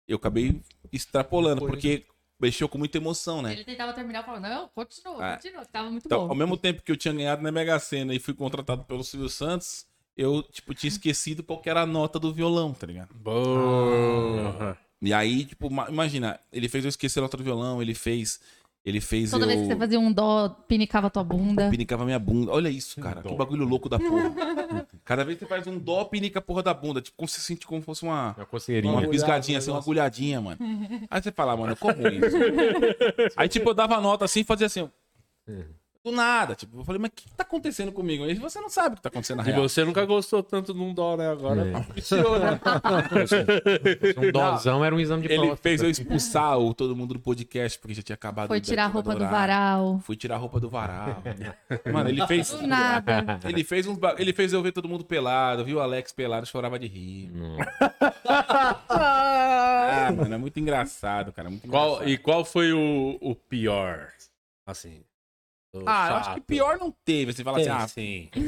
eu acabei extrapolando, Foi. porque mexeu com muita emoção, né? Ele tentava terminar falando, não, continua, É. continua, que tava muito Então, ao bom. mesmo tempo que eu tinha ganhado na Mega Sena e fui contratado pelo Silvio Santos, eu, tipo, tinha esquecido qual que era a nota do violão, tá ligado? Boa. E aí, tipo, ma- imagina, ele fez eu esquecer a nota do violão, ele fez. Ele fez Toda eu. vez que você fazia um dó, pinicava tua bunda. Pinicava minha bunda. Olha isso, cara. Que bagulho louco da porra. Cada vez que você faz um dó, pinica a porra da bunda. Tipo, como se sente como fosse uma. Uma coceirinha. Uma pisgadinha, assim, uma agulhadinha, mano. Aí você fala, mano, como isso? Aí, tipo, eu dava a nota assim e fazia assim, ó. Do nada. Tipo, eu falei, mas o que tá acontecendo comigo? Aí você não sabe o que tá acontecendo na E real. você nunca gostou tanto de um dó, né? Agora É. Viciou, né? Um dozão era um exame de Ele fez eu expulsar o, todo mundo do podcast, porque já tinha acabado Foi tirar a roupa do varal. Fui tirar a roupa do varal. Mano, ele fez. Do nada. Ele fez, ba- ele fez eu ver todo mundo pelado, viu o Alex pelado, chorava de rir. Ah, mano, é muito engraçado, cara. Muito Qual, engraçado. e qual foi o, o pior? Assim. O Ah, eu acho que chato? pior não teve. Você fala Tem, assim, ah, sim. Tem,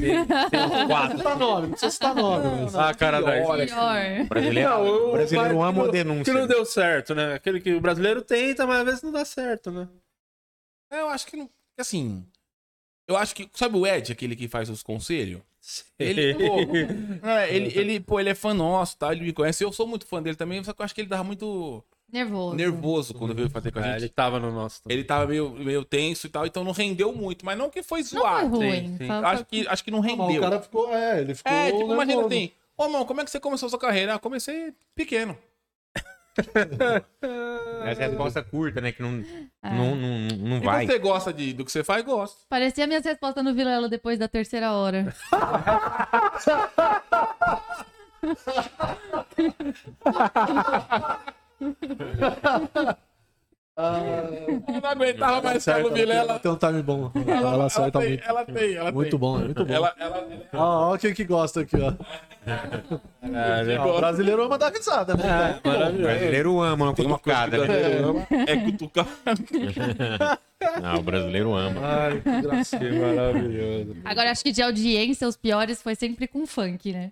tem quatro. Citar nome, não precisa citar nome. Ah, cara da pior, assim. Pior. Brasileiro, Não, o brasileiro cara ama que não- denúncia. Que não deu certo, né? Aquele que o brasileiro tenta, mas às vezes não dá certo, né? é, eu acho que não. Assim. Eu acho que. Sabe o Ed, aquele que faz os conselhos? Ele, pô, é, ele, ele, pô, ele é fã nosso, tá? Ele me conhece. Eu sou muito fã dele também, só que eu acho que ele dava muito. Nervoso. nervoso quando veio fazer com a É, gente. ele tava no nosso. também. Ele tava meio, meio tenso e tal, então não rendeu muito. Mas não que foi Não foi zoado. ruim. sim. Eu Acho que, acho que não Não, mas rendeu. o cara ficou. É, ele ficou. É, tipo, imagina nervoso. assim. Ô, mano, como é que você começou a sua carreira? Ah, comecei pequeno. Essa é a resposta curta, né? Que não, É. não, não, não E vai. você gosta de, do que você faz? Gosta. Parecia minhas respostas no Vilela depois da terceira hora. Eu não aguentava mais Certo, Paulo Vilela. ela tem um time bom. Ela, Ela, acerta tem, muito. ela tem, ela Muito tem. bom, é muito bom. Ela, ela, Ó, ó, quem que gosta aqui, ó. É, Ó, o brasileiro ama dar risada, né? O brasileiro ama uma uma cutucada. o né? brasileiro ama, é cutucar. Não, o brasileiro ama. Ai, que engraçado. maravilhoso. Agora, acho que de audiência, os piores foi sempre com funk, né?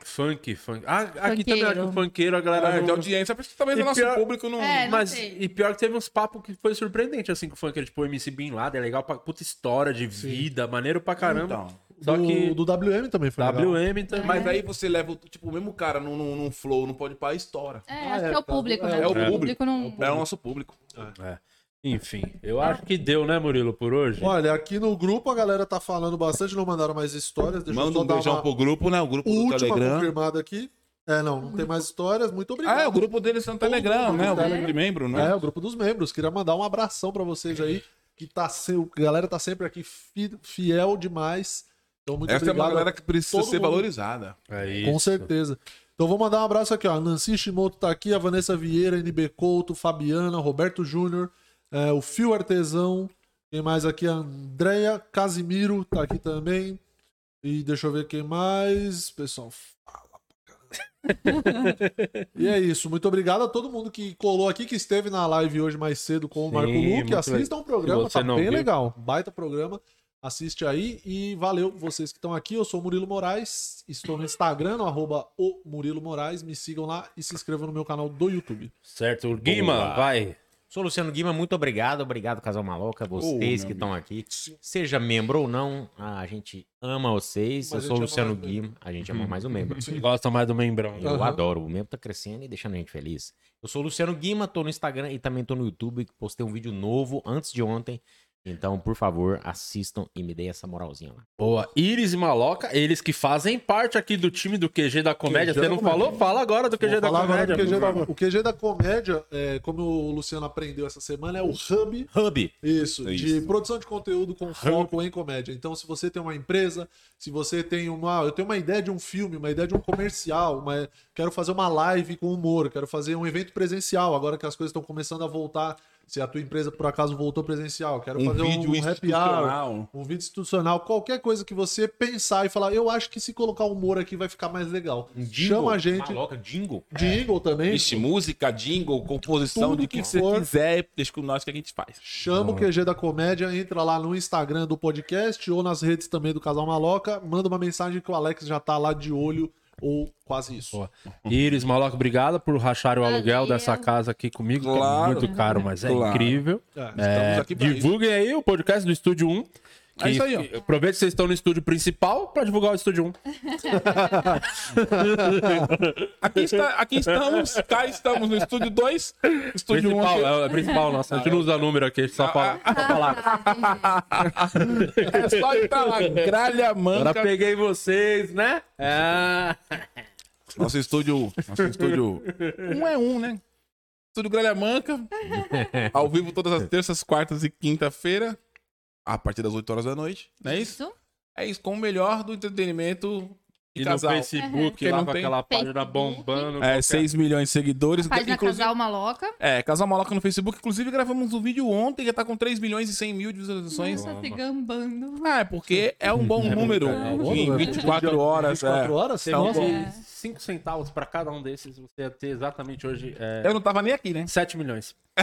Funk, funk. Ah, aqui também acho que o Funkeiro. funkeiro, a galera. Ah, não- de audiência, porque talvez E o nosso pior- público não. É, não Mas, sei. e pior que teve uns papos que foi surpreendente, assim, com o funkeiro. Tipo, o MC Bin Laden, é legal pra puta história de vida, maneiro pra caramba. Então. Só do, que do WM também foi legal. WM também. Mas aí você leva, o- tipo, o mesmo cara num, num, num flow, não pode parar, estoura. É, Ah, acho é, que é o tá- público, é, né? é o público. não... É o nosso público. É. Enfim, eu acho que deu, né, Murilo, por hoje? Olha, aqui no grupo a galera tá falando bastante, não mandaram mais histórias. Deixa eu Manda só um dar beijão uma pro grupo, né? O grupo do última Telegram. confirmada aqui. É, não, não tem mais histórias. Muito obrigado. Ah, é, o grupo deles no Telegram, né? O grupo de membro, né? É, o grupo dos membros. Queria mandar um abração pra vocês aí, que tá se... a galera tá sempre aqui fi- fiel demais. Então, muito Essa é obrigado. uma galera que precisa todo ser mundo. valorizada. É Com certeza. Então vou mandar um abraço aqui, ó. A Nancy Shimoto tá aqui, a Vanessa Vieira, NB Couto, Fabiana, Roberto Júnior, é, o Fio Artesão. Quem mais aqui? A Andrea Casimiro tá aqui também. E deixa eu ver quem mais. Pessoal, fala pra caramba. e é isso. Muito obrigado a todo mundo que colou aqui, que esteve na live hoje mais cedo com o Sim, Marco Luque. muito Assistam o programa, tá não bem viu. legal. Baita programa. Assiste aí e valeu vocês que estão aqui. Eu sou o Murilo Moraes, estou no Instagram, no arroba o Murilo Moraes. Me sigam lá e se inscrevam no meu canal do YouTube. Certo, Guima, vai. Sou Luciano Guima, muito obrigado. Obrigado, Casal Maloca, vocês meu que estão aqui. Seja membro ou não, a gente ama vocês. Mas Eu sou o Luciano Guima, a gente ama mais o membro. Gosta mais do membrão. Eu Aham. adoro, o membro tá crescendo e deixando a gente feliz. Eu sou o Luciano Guima, tô no Instagram e também tô no YouTube, postei um vídeo novo antes de ontem. Então, por favor, assistam e me deem essa moralzinha lá. Boa. Iris e Maloca, eles que fazem parte aqui do time do QG da Comédia. QG Você da não Comédia. falou? Fala agora do QG Vou da falar agora Comédia. do QG da- o QG da Comédia, é, como o Luciano aprendeu essa semana, é o hub Hub. Isso, Isso. de produção de conteúdo com foco em comédia. Então, se você tem uma empresa, se você tem uma. Eu tenho uma ideia de um filme, uma ideia de um comercial, uma, quero fazer uma live com humor, quero fazer um evento presencial, agora que as coisas estão começando a voltar. Se a tua empresa por acaso voltou presencial, quero Um fazer vídeo um happy hour, um vídeo institucional, qualquer coisa que você pensar e falar, eu acho que se colocar humor aqui vai ficar mais legal. Um jingle, Chama a gente. Maloca, jingle. Jingle também. Vixe, música, jingle, composição, Tudo de que, que você quiser, deixa com nós que a gente faz. Chama o QG da Comédia, entra lá no Instagram do podcast ou nas redes também do Casal Maloca, manda uma mensagem que o Alex já tá lá de olho ou quase isso. Boa. Iris, Maloca, obrigado por rachar o Valeu. aluguel dessa casa aqui comigo, que é Claro. muito caro, mas é Claro. incrível. É. É, Estamos aqui pra isso. divulguem aí o podcast do Estúdio 1. É isso aí, ó. que- Aproveita que vocês estão no estúdio principal para divulgar o Estúdio 1. Aqui, está, aqui estamos, cá estamos no estúdio 2, estúdio 1 um Principal, aqui. é, é principal nosso. A gente não usa número aqui, a gente só fala. só fala. É só entrar lá, gralha Agora manca. peguei vocês, né? Ah. Nosso estúdio, nosso estúdio um é um, né? Estúdio Gralha Manca, ao vivo todas as terças, quartas e quinta-feira, a partir das 8 horas da noite, não é isso? Isso. É isso, com o melhor do entretenimento de E no casal. Facebook, Quem lá não com tem- aquela página Facebook. bombando. É, qualquer- 6 milhões de seguidores. Página inclusive, Casal Maloca. é, Casal Maloca no Facebook. Inclusive, gravamos um vídeo ontem que tá com 3 milhões e 100 mil de visualizações. Nossa, se gambando. Ah, é porque é um bom número. é um bom em número. 24 horas. 24 é. horas? Você Nossa. Vende 5 centavos para cada um desses, você ia ter exatamente hoje é, Eu não tava nem aqui, né? 7 milhões.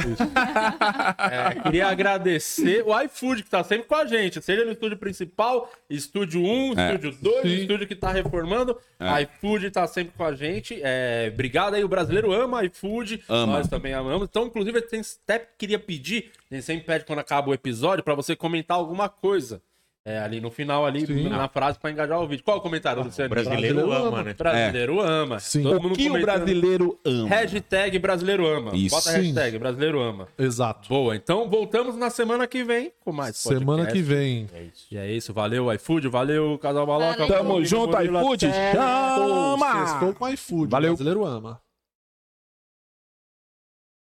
É, queria agradecer o iFood que tá sempre com a gente, seja no estúdio principal, estúdio 1, É. estúdio 2, Sim. estúdio que tá reformando. É. iFood tá sempre com a gente. É, obrigado aí, o brasileiro ama iFood, Ama. nós também amamos. Então, inclusive, tenho- até queria pedir, a gente sempre pede quando acaba o episódio, para você comentar alguma coisa. É, ali no final, ali, Sim. na frase pra engajar o vídeo. Qual é o comentário, Luciano? Brasileiro Brasileiro ama, né? Brasileiro ama. Sim. Todo O mundo que o brasileiro ama? Hashtag brasileiro ama. Isso. Bota Sim. hashtag brasileiro ama. Exato. Boa, então voltamos na semana que vem com mais Semana podcast. que vem. É isso. E é isso, valeu iFood, valeu Casal Baloca. Valeu. Tamo junto, iFood. até- Estou Chama! com iFood. Valeu. O brasileiro ama.